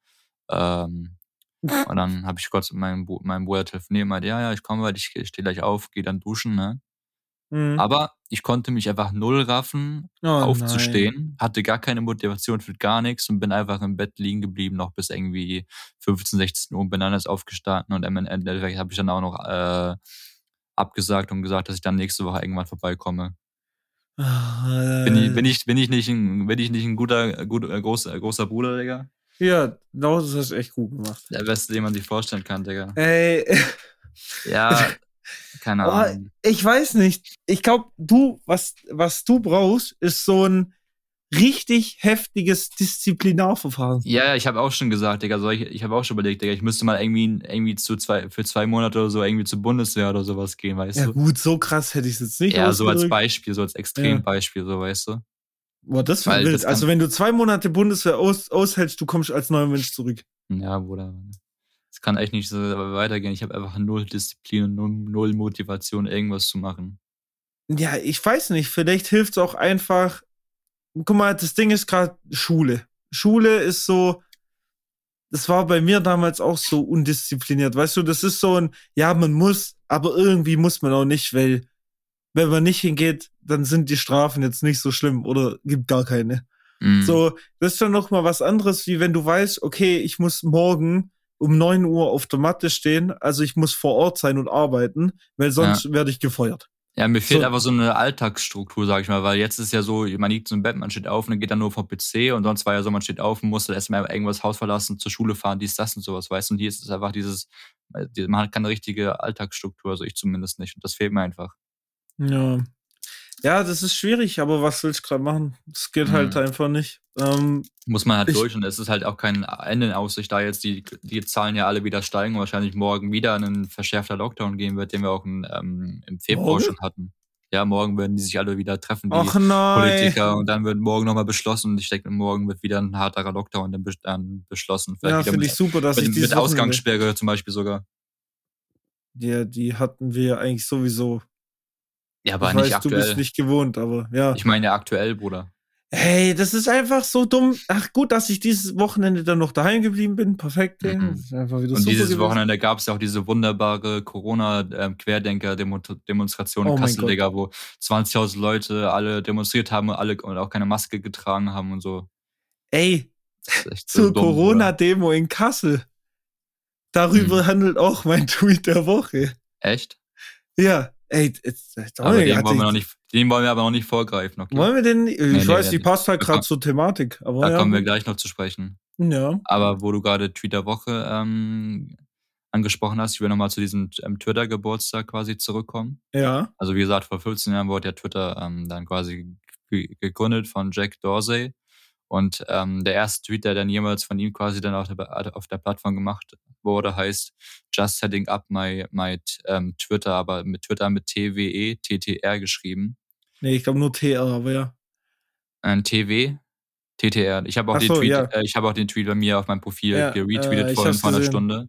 Ähm, und dann habe ich kurz mit meinem, meinem Bruder telefoniert und meinte, ja, ja, ich komme ich, ich stehe gleich auf, gehe dann duschen, ne? Mhm. Aber ich konnte mich einfach null raffen, Oh, aufzustehen, hatte gar keine Motivation für gar nichts und bin einfach im Bett liegen geblieben, noch bis irgendwie 15, 16 Uhr und bin dann erst aufgestanden und im Endeffekt habe ich dann auch noch äh, abgesagt und gesagt, dass ich dann nächste Woche irgendwann vorbeikomme. Nein. Bin ich, bin ich, bin ich nicht ein, bin ich nicht ein guter, gut, äh, großer, großer Bruder, Digga? Ja, das hast du echt gut gemacht. Der beste, den man sich vorstellen kann, Digga. Ey, Ja, (laughs) keine Oh, Ahnung. ich weiß nicht. Ich glaube, du, was, was du brauchst, ist so ein richtig heftiges Disziplinarverfahren. Ja, ja, ich habe auch schon gesagt, Digga, soll ich, ich habe auch schon überlegt, Digga, ich müsste mal irgendwie, irgendwie zu zwei, für zwei Monate oder so irgendwie zur Bundeswehr oder sowas gehen, weißt Ja, du? gut, so krass hätte ich es jetzt nicht Ja, so als. Beispiel, so als Extrembeispiel, so weißt du? Boah, das das wild. Also, wenn du zwei Monate Bundeswehr aus, aushältst, du kommst als neuer Mensch zurück. Ja, Bruder. Es kann echt nicht so weitergehen. Ich habe einfach null Disziplin und null, null Motivation, irgendwas zu machen. Ja, ich weiß nicht. Vielleicht hilft es auch einfach. Guck mal, das Ding ist gerade Schule. Schule ist so. Das war bei mir damals auch so undiszipliniert. Weißt du, das ist so ein, ja, man muss, aber irgendwie muss man auch nicht, weil wenn man nicht hingeht, dann sind die Strafen jetzt nicht so schlimm oder gibt gar keine. Mhm. So, das ist dann noch mal was anderes, wie wenn du weißt, okay, ich muss morgen um 9 Uhr auf der Matte stehen, also ich muss vor Ort sein und arbeiten, weil sonst werde ich gefeuert. Ja, mir fehlt So- einfach so eine Alltagsstruktur, sag ich mal, weil jetzt ist ja so, man liegt so im Bett, man steht auf und dann geht dann nur vom PC und sonst war ja so, man steht auf und musste erstmal irgendwas Haus verlassen, zur Schule fahren, dies, das und sowas, weißt du, und hier ist es einfach dieses, man hat keine richtige Alltagsstruktur, also ich zumindest nicht und das fehlt mir einfach. Ja. Ja, das ist schwierig, aber was willst du gerade machen? Das geht Mhm. halt einfach nicht. Ähm, Muss man halt Ich- durch und es ist halt auch kein Ende in Aussicht, da jetzt die, die Zahlen ja alle wieder steigen und wahrscheinlich morgen wieder ein verschärfter Lockdown gehen wird, den wir auch in, ähm, im Februar Morgen? schon hatten. Ja, morgen werden die sich alle wieder treffen, die ach nein. Politiker, und dann wird morgen nochmal beschlossen und ich denke, morgen wird wieder ein harterer Lockdown dann, bes- dann beschlossen. Ja, wieder finde ich super, dass ich mit, dieses mit Ausgangssperre zum Beispiel sogar. Ja, die hatten wir eigentlich sowieso. Ja, aber ich nicht weiß, du bist aktuell. nicht gewohnt, aber ja. Ich meine ja aktuell, Bruder. Hey, das ist einfach so dumm. Ach gut, dass ich dieses Wochenende dann noch daheim geblieben bin. Perfekt. Mhm. Und dieses. Wochenende gab es ja auch diese wunderbare Corona-Querdenker-Demonstration Oh in mein Kassel. Digga, wo 20.000 Leute alle demonstriert haben und alle und auch keine Maske getragen haben und so. Ey, (laughs) so zur Bruder. Corona-Demo in Kassel. darüber hm. handelt auch mein (laughs) Tweet der Woche. Echt? Ja. Ey, jetzt, jetzt aber den wollen, wir noch nicht, den wollen wir aber noch nicht vorgreifen. Okay? Wollen wir den? Ich nee, weiß, nee, die passt halt gerade zur Thematik. Aber da ja. kommen wir gleich noch zu sprechen. Ja. Aber wo du gerade Tweet der Woche ähm, angesprochen hast, ich will nochmal zu diesem ähm, Twitter-Geburtstag quasi zurückkommen. Ja. Also wie gesagt, vor 15 Jahren wurde ja Twitter ähm, dann quasi gegründet von Jack Dorsey. Und ähm, der erste Tweet, der dann jemals von ihm quasi dann auf der, auf der Plattform gemacht wurde, heißt Just Setting Up My, my ähm, Twitter, aber mit Twitter mit TWE, TTR geschrieben. Nee, ich glaube nur TR, aber ja. Ein TW, TTR. Ich habe auch, so, ja. äh, hab auch den Tweet bei mir auf meinem Profil ja, geretweetet äh, vorhin vor einer Stunde.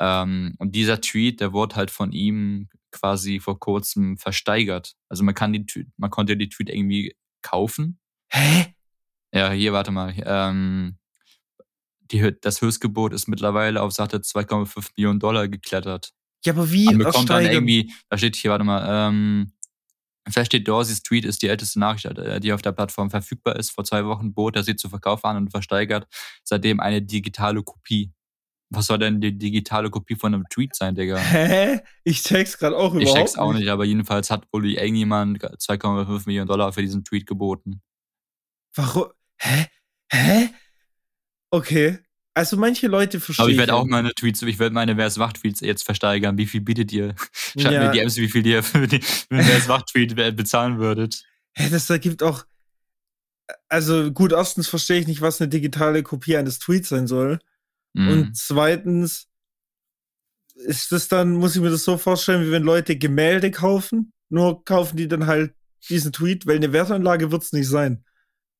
Ähm, und dieser Tweet, der wurde halt von ihm quasi vor kurzem versteigert. Also man kann die, man konnte die Tweet irgendwie kaufen. Hä? Ja, hier, warte mal. Ähm, die, das Höchstgebot ist mittlerweile auf Sache 2,5 Millionen Dollar geklettert. Ja, aber wie? Man bekommt dann irgendwie, da steht hier, warte mal, ähm, steht Dorseys Tweet ist die älteste Nachricht, äh, die auf der Plattform verfügbar ist. Vor zwei Wochen bot er sie zu Verkauf an und versteigert seitdem eine digitale Kopie. Was soll denn die digitale Kopie von einem Tweet sein, Digga? (laughs) Hä? Ich check's gerade auch überhaupt Ich check's auch nicht, aber jedenfalls hat wohl irgendjemand 2,5 Millionen Dollar für diesen Tweet geboten. Warum? Hä? Hä? Okay. Also manche Leute verstehen. Aber ich werde auch meine Tweets, ich werde meine Wer wacht Tweets jetzt versteigern. Wie viel bietet ihr? (laughs) Schreibt ja. mir DMs, wie viel ihr für den Wer wacht Tweet bezahlen würdet. Hä, das ergibt auch. Also gut, erstens verstehe ich nicht, was eine digitale Kopie eines Tweets sein soll. Mhm. Und zweitens ist das dann, muss ich mir das so vorstellen, wie wenn Leute Gemälde kaufen, nur kaufen die dann halt diesen Tweet, weil eine Wertanlage wird es nicht sein.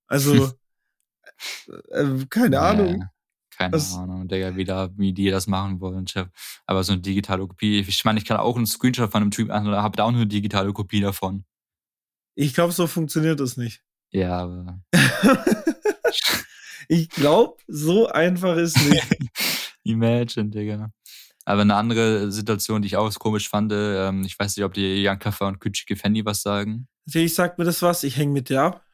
Also, (laughs) äh, keine ja, Ahnung. Keine das, Ahnung, Digga, wie, da, wie die das machen wollen, Chef. Aber so eine digitale Kopie, ich meine, ich kann auch einen Screenshot von einem Typ an, habe da auch eine digitale Kopie davon. Ich glaube, so funktioniert das nicht. Ja, aber. (laughs) Ich glaube, so einfach ist nicht. (laughs) Imagine, Digga. Aber eine andere Situation, die ich auch komisch fand, ähm, ich weiß nicht, ob die Jankafa und Küchike Fendi was sagen. Ich sag mir das was, ich hänge mit dir ab.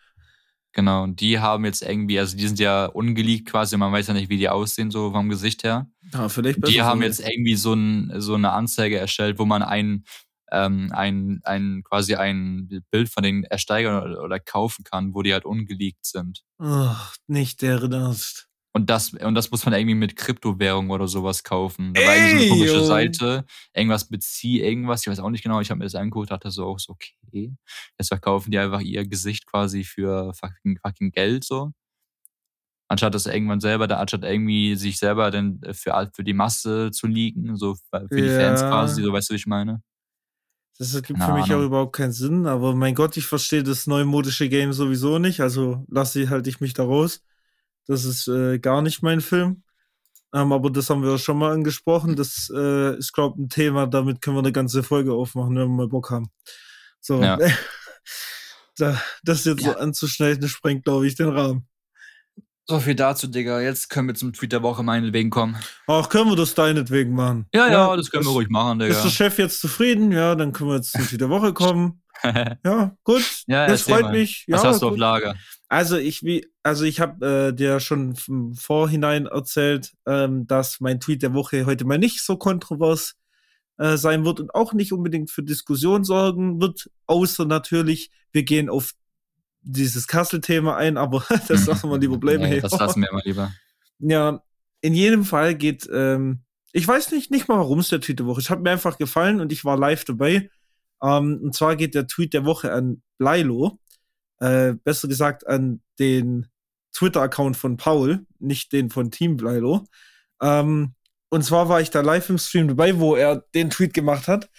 Genau, und die haben jetzt irgendwie, also die sind ja ungeleakt quasi, man weiß ja nicht, wie die aussehen, so vom Gesicht her. Ja, vielleicht Die haben jetzt irgendwie so, ein, so eine Anzeige erstellt, wo man einen ähm, ein, ein quasi ein Bild von denen ersteigern oder, oder kaufen kann, wo die halt ungeleakt sind. Ach, nicht der Ernst. Und das, und das muss man irgendwie mit Kryptowährung oder sowas kaufen. Da war Ey, irgendwie so eine komische yo. Seite, irgendwas bezieh, irgendwas, ich weiß auch nicht genau, ich habe mir das angeguckt, dachte so auch so, okay, jetzt verkaufen die einfach ihr Gesicht quasi für fucking, fucking Geld so. Anstatt das irgendwann selber, da anstatt irgendwie sich selber dann für, für die Masse zu leaken, so für die ja. Fans quasi, so weißt du, wie ich meine? Das ergibt für mich auch überhaupt keinen Sinn, aber mein Gott, ich verstehe das neumodische Game sowieso nicht, also lasse halt ich mich da raus. Das ist äh, gar nicht mein Film. Ähm, aber das haben wir schon mal angesprochen. Das äh, ist, glaube ich, ein Thema, damit können wir eine ganze Folge aufmachen, wenn wir mal Bock haben. So. Ja. (laughs) das jetzt ja. so anzuschneiden, sprengt, glaube ich, den Rahmen. So viel dazu, Digga. Jetzt können wir zum Tweet der Woche meinetwegen kommen. Ach, können wir das deinetwegen machen? Ja, ja, ja das können das, wir ruhig machen, Digga. Ist der Chef jetzt zufrieden? Ja, dann können wir jetzt zum Tweet der Woche kommen. (laughs) ja, gut. Ja, das freut mal. mich. Was ja, hast du auf Lager? Also ich wie, also ich habe äh, dir schon im Vorhinein erzählt, ähm, dass mein Tweet der Woche heute mal nicht so kontrovers äh, sein wird und auch nicht unbedingt für Diskussion sorgen wird, außer natürlich, wir gehen auf dieses Kassel-Thema ein, aber (laughs) das lassen wir lieber bleiben. Nee, das lassen wir mal lieber. Ja, in jedem Fall geht, ähm, ich weiß nicht, nicht mal, warum es der Tweet der Woche ist. Hat mir einfach gefallen und ich war live dabei. Ähm, und zwar geht der Tweet der Woche an Bleilo. Äh, besser gesagt an den Twitter-Account von Paul, nicht den von Team Bleilo. Ähm, und zwar war ich da live im Stream dabei, wo er den Tweet gemacht hat.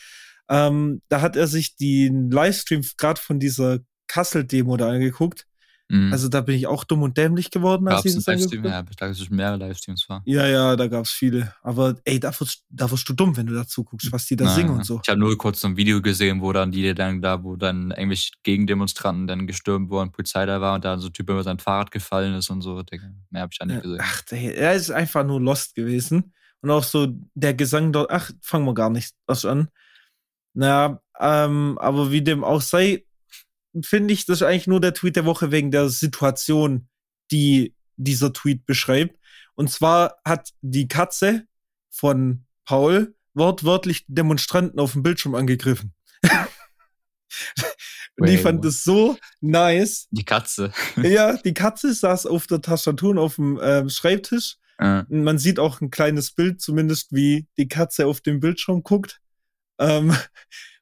Ähm, da hat er sich den Livestream gerade von dieser Kassel-Demo da angeguckt. Mhm. Also da bin ich auch dumm und dämlich geworden, als gab's ich das Livestream, ja, da es mehrere Livestreams war. Ja, ja, da gab es viele. Aber ey, da wirst, da wirst du dumm, wenn du dazu guckst, was die da Nein, singen und so. Ich habe nur kurz so ein Video gesehen, wo dann die dann da, wo dann irgendwelche Gegendemonstranten dann gestürmt wurden, Polizei da war und da so ein Typ über sein Fahrrad gefallen ist und so. Mehr habe ich da nicht gesehen. Ach, der, er ist einfach nur lost gewesen. Und auch so der Gesang dort, ach, fangen wir gar nicht erst an. Naja, ähm, aber wie dem auch sei, finde ich, das ist eigentlich nur der Tweet der Woche wegen der Situation, die dieser Tweet beschreibt. Und zwar hat die Katze von Paul wortwörtlich Demonstranten auf dem Bildschirm angegriffen. (laughs) Und ich fand das so nice. Die Katze. (laughs) ja, die Katze saß auf der Tastatur und auf dem äh, Schreibtisch. Äh, Man sieht auch ein kleines Bild, zumindest wie die Katze auf dem Bildschirm guckt. Ähm,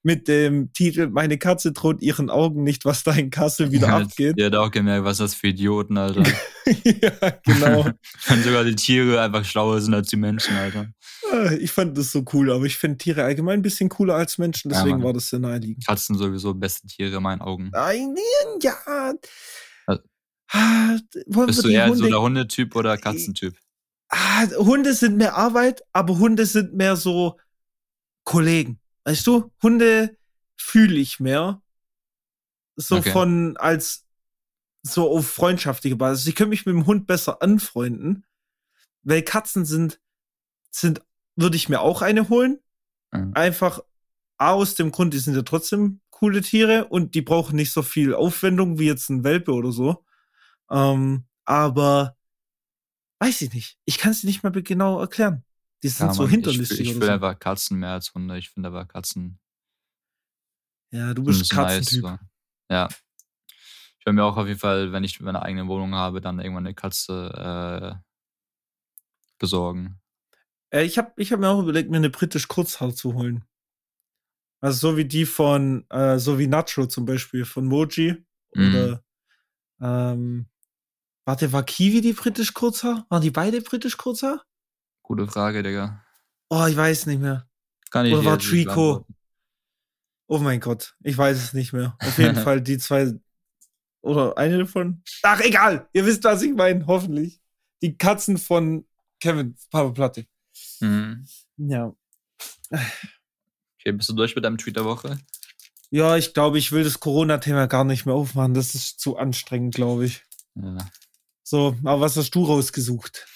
mit dem Titel Meine Katze droht ihren Augen nicht, was da in Kassel wieder ja, abgeht. Die hat auch gemerkt, was das für Idioten, Alter. (laughs) ja, genau. (laughs) Wenn sogar die Tiere einfach schlauer sind als die Menschen, Alter. Äh, Ich fand das so cool, aber ich finde Tiere allgemein ein bisschen cooler als Menschen, Ja, deswegen Mann. war das sehr naheliegend. Katzen sowieso beste Tiere in meinen Augen. Nein, ja. Also- Ah, Bist du eher so Hunde der Hundetyp oder Katzentyp? ah, Hunde sind mehr Arbeit, aber Hunde sind mehr so Kollegen. Weißt du, Hunde fühle ich mehr. So Okay. von als so auf freundschaftliche Basis. Ich könnte mich mit dem Hund besser anfreunden, weil Katzen sind, sind, würde ich mir auch eine holen. Mhm. Einfach aus dem Grund, die sind ja trotzdem coole Tiere und die brauchen nicht so viel Aufwendung wie jetzt ein Welpe oder so. Ähm, aber weiß ich nicht. Ich kann es nicht mal genau erklären. Die sind Ja, so Mann, hinterlistig Ich, ich will so. einfach Katzen mehr als Hunde. Ich finde aber Katzen Ja, du bist so nice. Katzentyp. So. Ja. Ich will mir auch auf jeden Fall, wenn ich meine eigene Wohnung habe, dann irgendwann eine Katze äh, besorgen. Äh, ich habe ich hab mir auch überlegt, mir eine britisch Kurzhaar zu holen. Also so wie die von, äh, so wie Nacho zum Beispiel von Moji. Mhm. Oder ähm, warte, war Kiwi die britisch Kurzhaar? Waren die beide britisch Kurzhaar? Gute Frage, Digga. Oh, ich weiß nicht mehr. Kann ich Oder war Trico? Oh mein Gott, ich weiß es nicht mehr. Auf jeden (laughs) Fall die zwei oder eine davon. Ach, egal. Ihr wisst, was ich meine, hoffentlich. Die Katzen von Kevin Papa Platte. Mhm. Ja. Okay, bist du durch mit deinem Tweet der Woche? Ja, ich glaube, ich will das Corona-Thema gar nicht mehr aufmachen. Das ist zu anstrengend, glaube ich. Ja. So, aber was hast du rausgesucht?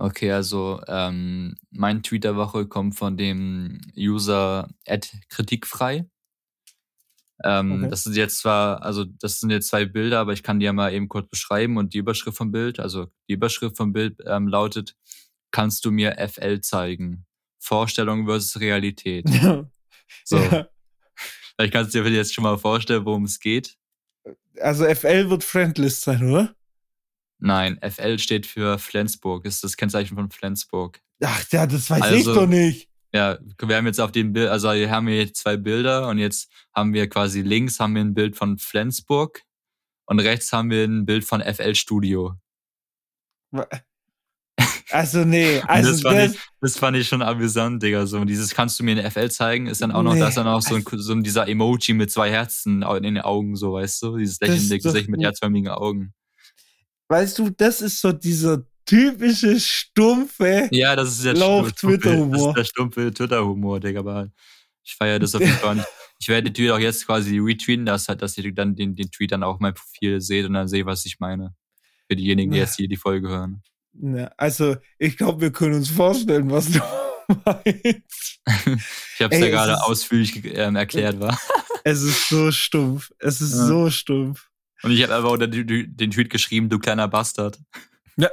Okay, also ähm, mein Tweet der Woche kommt von dem User kritikfrei. Ähm, Okay. Das sind jetzt zwar, also das sind jetzt zwei Bilder, aber ich kann die ja mal eben kurz beschreiben und die Überschrift vom Bild, also die Überschrift vom Bild ähm, lautet, kannst du mir FL zeigen? Vorstellung versus Realität. (laughs) So, Ja. vielleicht kannst du dir jetzt schon mal vorstellen, worum es geht. Also FL wird Friendlist sein, oder? Nein, FL steht für Flensburg, ist das Kennzeichen von Flensburg. Ach ja, das weiß ich Also- doch nicht. Ja, wir haben jetzt auf dem Bild, also hier haben wir jetzt zwei Bilder und jetzt haben wir quasi links haben wir ein Bild von Flensburg und rechts haben wir ein Bild von FL Studio. Also nee, (laughs) also das, fand das, ich, das fand ich schon amüsant, Digga. So, dieses kannst du mir in FL zeigen, ist dann auch noch, Nee, da ist dann auch so, ein, so ein, dieser Emoji mit zwei Herzen in den Augen, so, weißt du? Dieses Das lächelnde Gesicht mit herzförmigen Augen. Weißt du, das ist so dieser typische stumpfe. Ja, das ist der Lauf stumpfe- Twitter-Humor. Das ist der stumpfe Twitter-Humor, Digga. Aber ich feiere das auf jeden Fall. Und Ich werde den Tweet auch jetzt quasi retweeten, dass, halt, dass ihr dann den, den Tweet dann auch auf meinem Profil seht und dann seht, was ich meine. Für diejenigen, die Ja. jetzt hier die Folge hören. Ja, also, ich glaube, wir können uns vorstellen, was du (laughs) meinst. Ich habe es ja gerade ausführlich ähm, erklärt, war. Es ist so stumpf. Es ist Ja. so stumpf. Und ich habe einfach unter den Tweet geschrieben, du kleiner Bastard. Ja.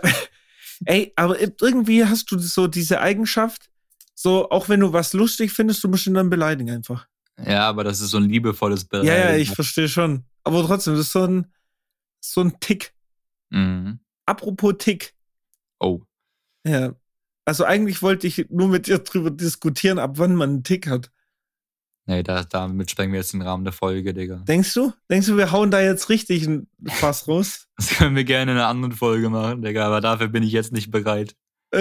Ey, aber irgendwie hast du so diese Eigenschaft, so, auch wenn du was lustig findest, du musst ihn dann beleidigen einfach. Ja, aber das ist so ein liebevolles Bild. Ja, ja, ich verstehe schon. Aber trotzdem, das ist so ein, so ein Tick. Mhm. Apropos Tick. Oh. Ja. Also eigentlich wollte ich nur mit dir drüber diskutieren, ab wann man einen Tick hat. Nee, da, damit sprengen wir jetzt den Rahmen der Folge, Digga. Denkst du? Denkst du, wir hauen da jetzt richtig ein Fass raus? (laughs) Das können wir gerne in einer anderen Folge machen, Digga, aber dafür bin ich jetzt nicht bereit. (laughs)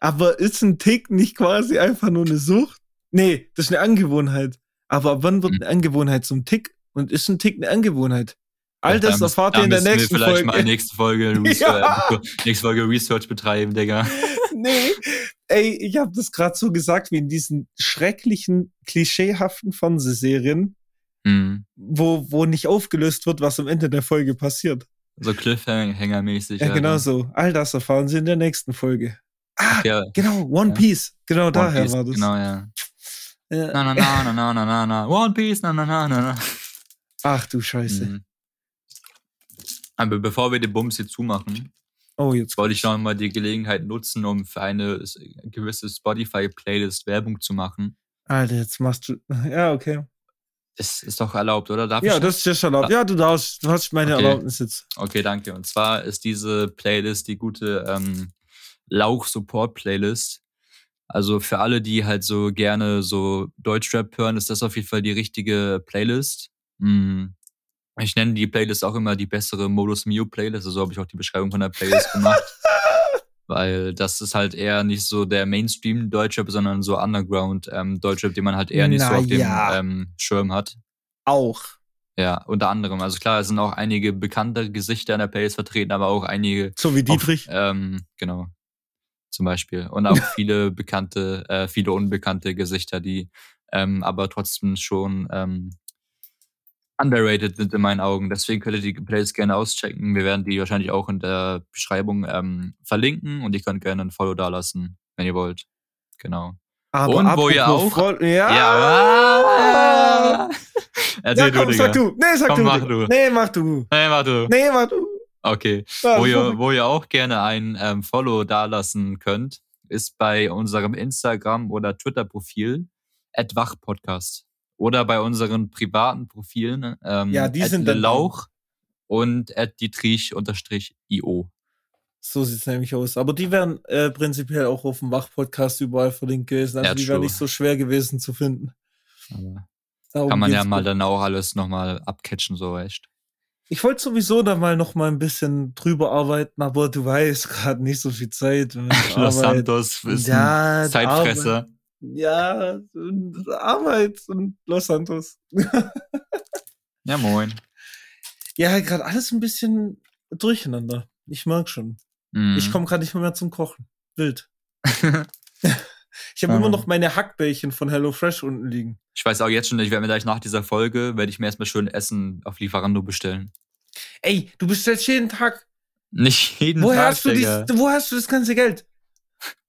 Aber ist ein Tick nicht quasi einfach nur eine Sucht? Nee, das ist eine Angewohnheit. Aber ab wann wird Hm. eine Angewohnheit zum Tick? Und ist ein Tick eine Angewohnheit? All das Da müssen- erfahrt ihr in der nächsten vielleicht Folge. mal nächste Folge, (laughs) Research, Ja. nächste Folge Research betreiben, Digga. (laughs) nee, ey, ich habe das gerade so gesagt, wie in diesen schrecklichen, klischeehaften Fernsehserien, Mhm. wo, wo nicht aufgelöst wird, was am Ende der Folge passiert. So Cliffhanger-mäßig. Ja, genau so. All das erfahren sie in der nächsten Folge. Ah, Ja, genau, One Ja. Piece. Genau One daher Piece, war das. Genau, ja. Ja. Na, na, na, na, na, na, na, na. One Piece, na, na, na, na, na. Ach du Scheiße. Mhm. Aber bevor wir den Bums hier zumachen, Oh, jetzt wollte ich noch mal die Gelegenheit nutzen, um für eine gewisse Spotify-Playlist Werbung zu machen. Alter, jetzt machst du. (laughs) Ja, okay. Das ist doch erlaubt, oder? Darf Ja, ich das ist erlaubt. Ja, du darfst. Du hast meine Okay. Erlaubnis jetzt. Okay, danke. Und zwar ist diese Playlist die gute ähm, Lauch-Support-Playlist. Also für alle, die halt so gerne so Deutschrap hören, ist das auf jeden Fall die richtige Playlist. Mm. Ich nenne die Playlist auch immer die bessere Modus Mio Playlist. Also so habe ich auch die Beschreibung von der Playlist gemacht. (laughs) Weil das ist halt eher nicht so der Mainstream Deutschrap, sondern so Underground ähm, Deutschrap, den man halt eher nicht so auf dem Naja. ähm, Schirm hat. Auch. Ja, unter anderem. Also klar, es sind auch einige bekannte Gesichter in der Playlist vertreten, aber auch einige, So wie Dietrich. Auf, ähm, genau. Zum Beispiel. Und auch (laughs) viele bekannte, äh, viele unbekannte Gesichter, die ähm, aber trotzdem schon ähm, underrated sind in meinen Augen. Deswegen könnt ihr die Playlist gerne auschecken. Wir werden die wahrscheinlich auch in der Beschreibung ähm, verlinken und ihr könnt gerne ein Follow dalassen, wenn ihr wollt. Genau. Aber Und wo ihr auch- Freund- ja. Ja! Erzähl ja, komm, du, sag Digga. du. Nee, sag Komm, du. mach du. Nee, mach du. Hey, warte. Nee, mach du. Okay. Ja, wo, ihr, wo ihr auch gerne ein ähm, Follow dalassen könnt, ist bei unserem Instagram- oder Twitter-Profil @wachpodcast oder bei unseren privaten Profilen ähm, Ja, die sind dann- Lauch und @dietrich_io. So sieht's nämlich aus. Aber die wären äh, prinzipiell auch auf dem Wach-Podcast überall verlinkt gewesen. Also Ja, die wären nicht so schwer gewesen zu finden. Kann man ja mal gut. dann auch alles nochmal abcatchen, so echt. Ich wollte sowieso da mal noch mal ein bisschen drüber arbeiten, aber du weißt, gerade nicht so viel Zeit. (laughs) Los. Santos ist Ja, Zeitfresser. Arbeit. Ja, und Arbeit und Los Santos. (laughs) Ja, moin. Ja, gerade alles ein bisschen durcheinander. Ich mag schon. Mhm. Ich komme gerade nicht mehr zum Kochen. Wild. (laughs) Ich habe immer noch meine Hackbällchen von HelloFresh unten liegen. ich weiß auch jetzt schon, ich werde mir gleich nach dieser Folge, werde ich mir erstmal schön Essen auf Lieferando bestellen. Ey, du bestellst jeden Tag. Nicht jeden Woher Tag, hast, du dies, wo hast du das ganze Geld?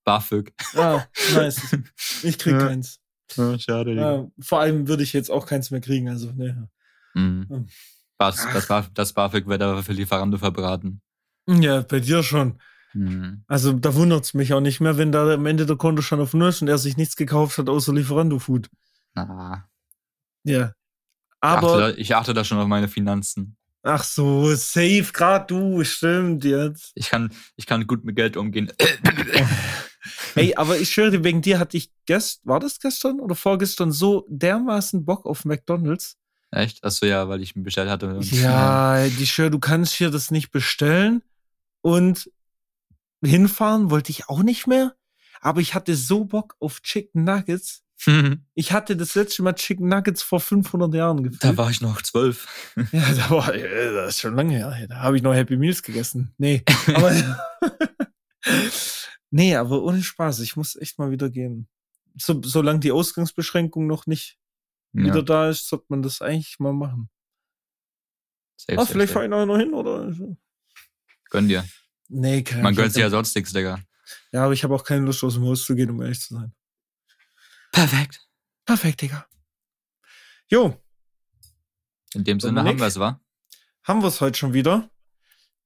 BAföG. Ah, nice. (laughs) Ich krieg Ja. keins. Ja, schade, Ja, vor allem würde ich jetzt auch keins mehr kriegen. Also, ne. Mhm. Hm. Das, das, Baf- das BAföG wird aber für Lieferando verbraten. Ja, bei dir schon. Mhm. Also, da wundert's mich auch nicht mehr, wenn da am Ende der Konto schon auf Null ist und er sich nichts gekauft hat außer Lieferando-Food. Na, Ja. ich, achte Aber, da, ich achte da schon auf meine Finanzen. ach so, safe, grad du, stimmt jetzt. Ich kann, ich kann gut mit Geld umgehen. (laughs) Ey, aber ich schwöre wegen dir hatte ich gestern, war das gestern oder vorgestern so dermaßen Bock auf McDonalds. Echt? Achso, ja, weil ich ihn bestellt hatte. und- Ja, die schwöre, du kannst hier das nicht bestellen und hinfahren wollte ich auch nicht mehr. Aber ich hatte so Bock auf Chicken Nuggets. Ich hatte das letzte Mal Chicken Nuggets vor 500 Jahren gefühlt. da war ich noch zwölf. (laughs) Ja, da war, äh, das ist schon lange her. Da habe ich noch Happy Meals gegessen. Nee, (laughs) aber, (laughs) nee, aber ohne Spaß. Ich muss echt mal wieder gehen. So, solange die Ausgangsbeschränkung noch nicht wieder Ja, da ist, sollte man das eigentlich mal machen. safe, Ah, safe, vielleicht fahre ich noch hin oder so. Gönn dir. Nee, keine Man gönnt sich ja sonst nichts, Digga. Ja, aber ich habe auch keine Lust, aus dem Haus zu gehen, um ehrlich zu sein. Perfekt. Perfekt, Digga. Jo, In dem Sinne Dominik? haben wir es, wa? haben wir es heute schon wieder.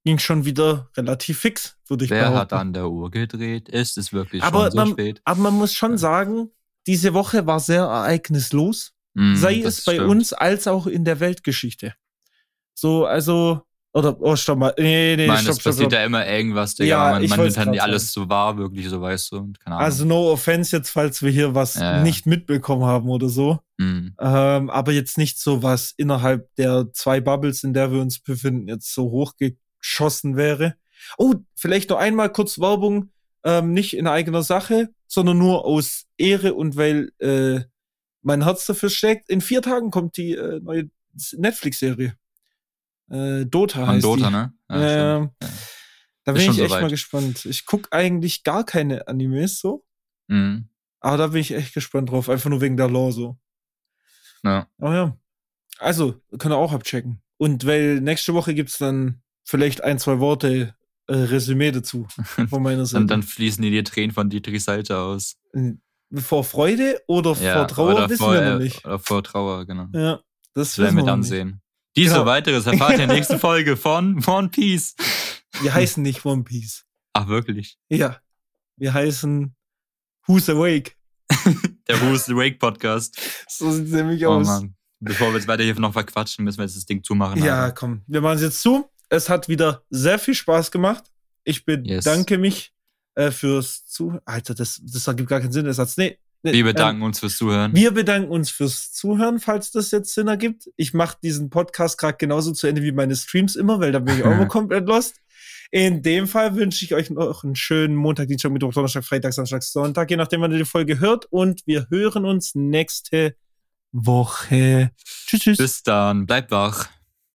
Ging schon wieder relativ fix, würde ich Wer behaupten. hat an der Uhr gedreht? Ist es wirklich Aber schon so man- spät? Aber man muss schon sagen, diese Woche war sehr ereignislos, Mm, sei es bei stimmt. uns als auch in der Weltgeschichte. So, also, oder, oh, stopp mal, nee, nee, Ich meine, stopp, es passiert stopp. ja immer irgendwas, Digga. Ja, man ich man nimmt halt alles so wahr, wirklich so, weißt du. Und keine Ahnung. Also, no offense jetzt, falls wir hier was Ja, ja. nicht mitbekommen haben oder so. Mm. Ähm, aber jetzt nicht so was innerhalb der zwei Bubbles, in der wir uns befinden, jetzt so hochgeschossen wäre. Oh, vielleicht noch einmal kurz Werbung, ähm, nicht in eigener Sache, sondern nur aus Ehre und weil äh, mein Herz dafür schlägt. In vier Tagen kommt die äh, neue Netflix-Serie. Äh, Dota Von heißt Dota, die. ne? Ja, Ähm, stimmt. Ja. Da bin ich echt soweit. mal gespannt. Ich guck eigentlich gar keine Animes so, Mm. aber da bin ich echt gespannt drauf, einfach nur wegen der Lore so. Ja. Aber ja. Also, können wir auch abchecken. Und weil nächste Woche gibt's dann vielleicht ein, zwei Worte äh, Resümee dazu (laughs) von meiner Seite. Dann, dann fließen dir die Tränen von Dietrichs Seite aus. vor Freude oder vor Trauer oder wissen vor, wir noch äh, nicht. Oder vor Trauer, genau. Ja, das werden wir dann noch nicht. sehen. Dies Genau. und weiteres erfahrt ihr in der nächsten (laughs) Folge von One Piece. Wir heißen nicht One Piece. Ach, wirklich? Ja. Wir heißen Who's Awake. (laughs) Der Who's Awake Podcast. So sieht es nämlich oh, aus. Mann. Bevor wir jetzt weiter hier noch verquatschen, müssen wir jetzt das Ding zumachen. Ja, Alter. komm. Wir machen es jetzt zu. Es hat wieder sehr viel Spaß gemacht. Ich bedanke yes. mich äh, fürs Zuhören. Alter, das, das ergibt gar keinen Sinn, der Satz. Nee, wir bedanken ähm, uns fürs Zuhören. Wir bedanken uns fürs Zuhören, falls das jetzt Sinn ergibt. Ich mache diesen Podcast gerade genauso zu Ende wie meine Streams immer, weil da bin ich auch immer (laughs) komplett lost. In dem Fall wünsche ich euch noch einen schönen Montag, Dienstag, Mittwoch, Donnerstag, Freitag, Samstag, Sonntag, je nachdem, wann ihr die Folge hört. Und wir hören uns nächste Woche. Tschüss, tschüss. Bis dann. Bleibt wach.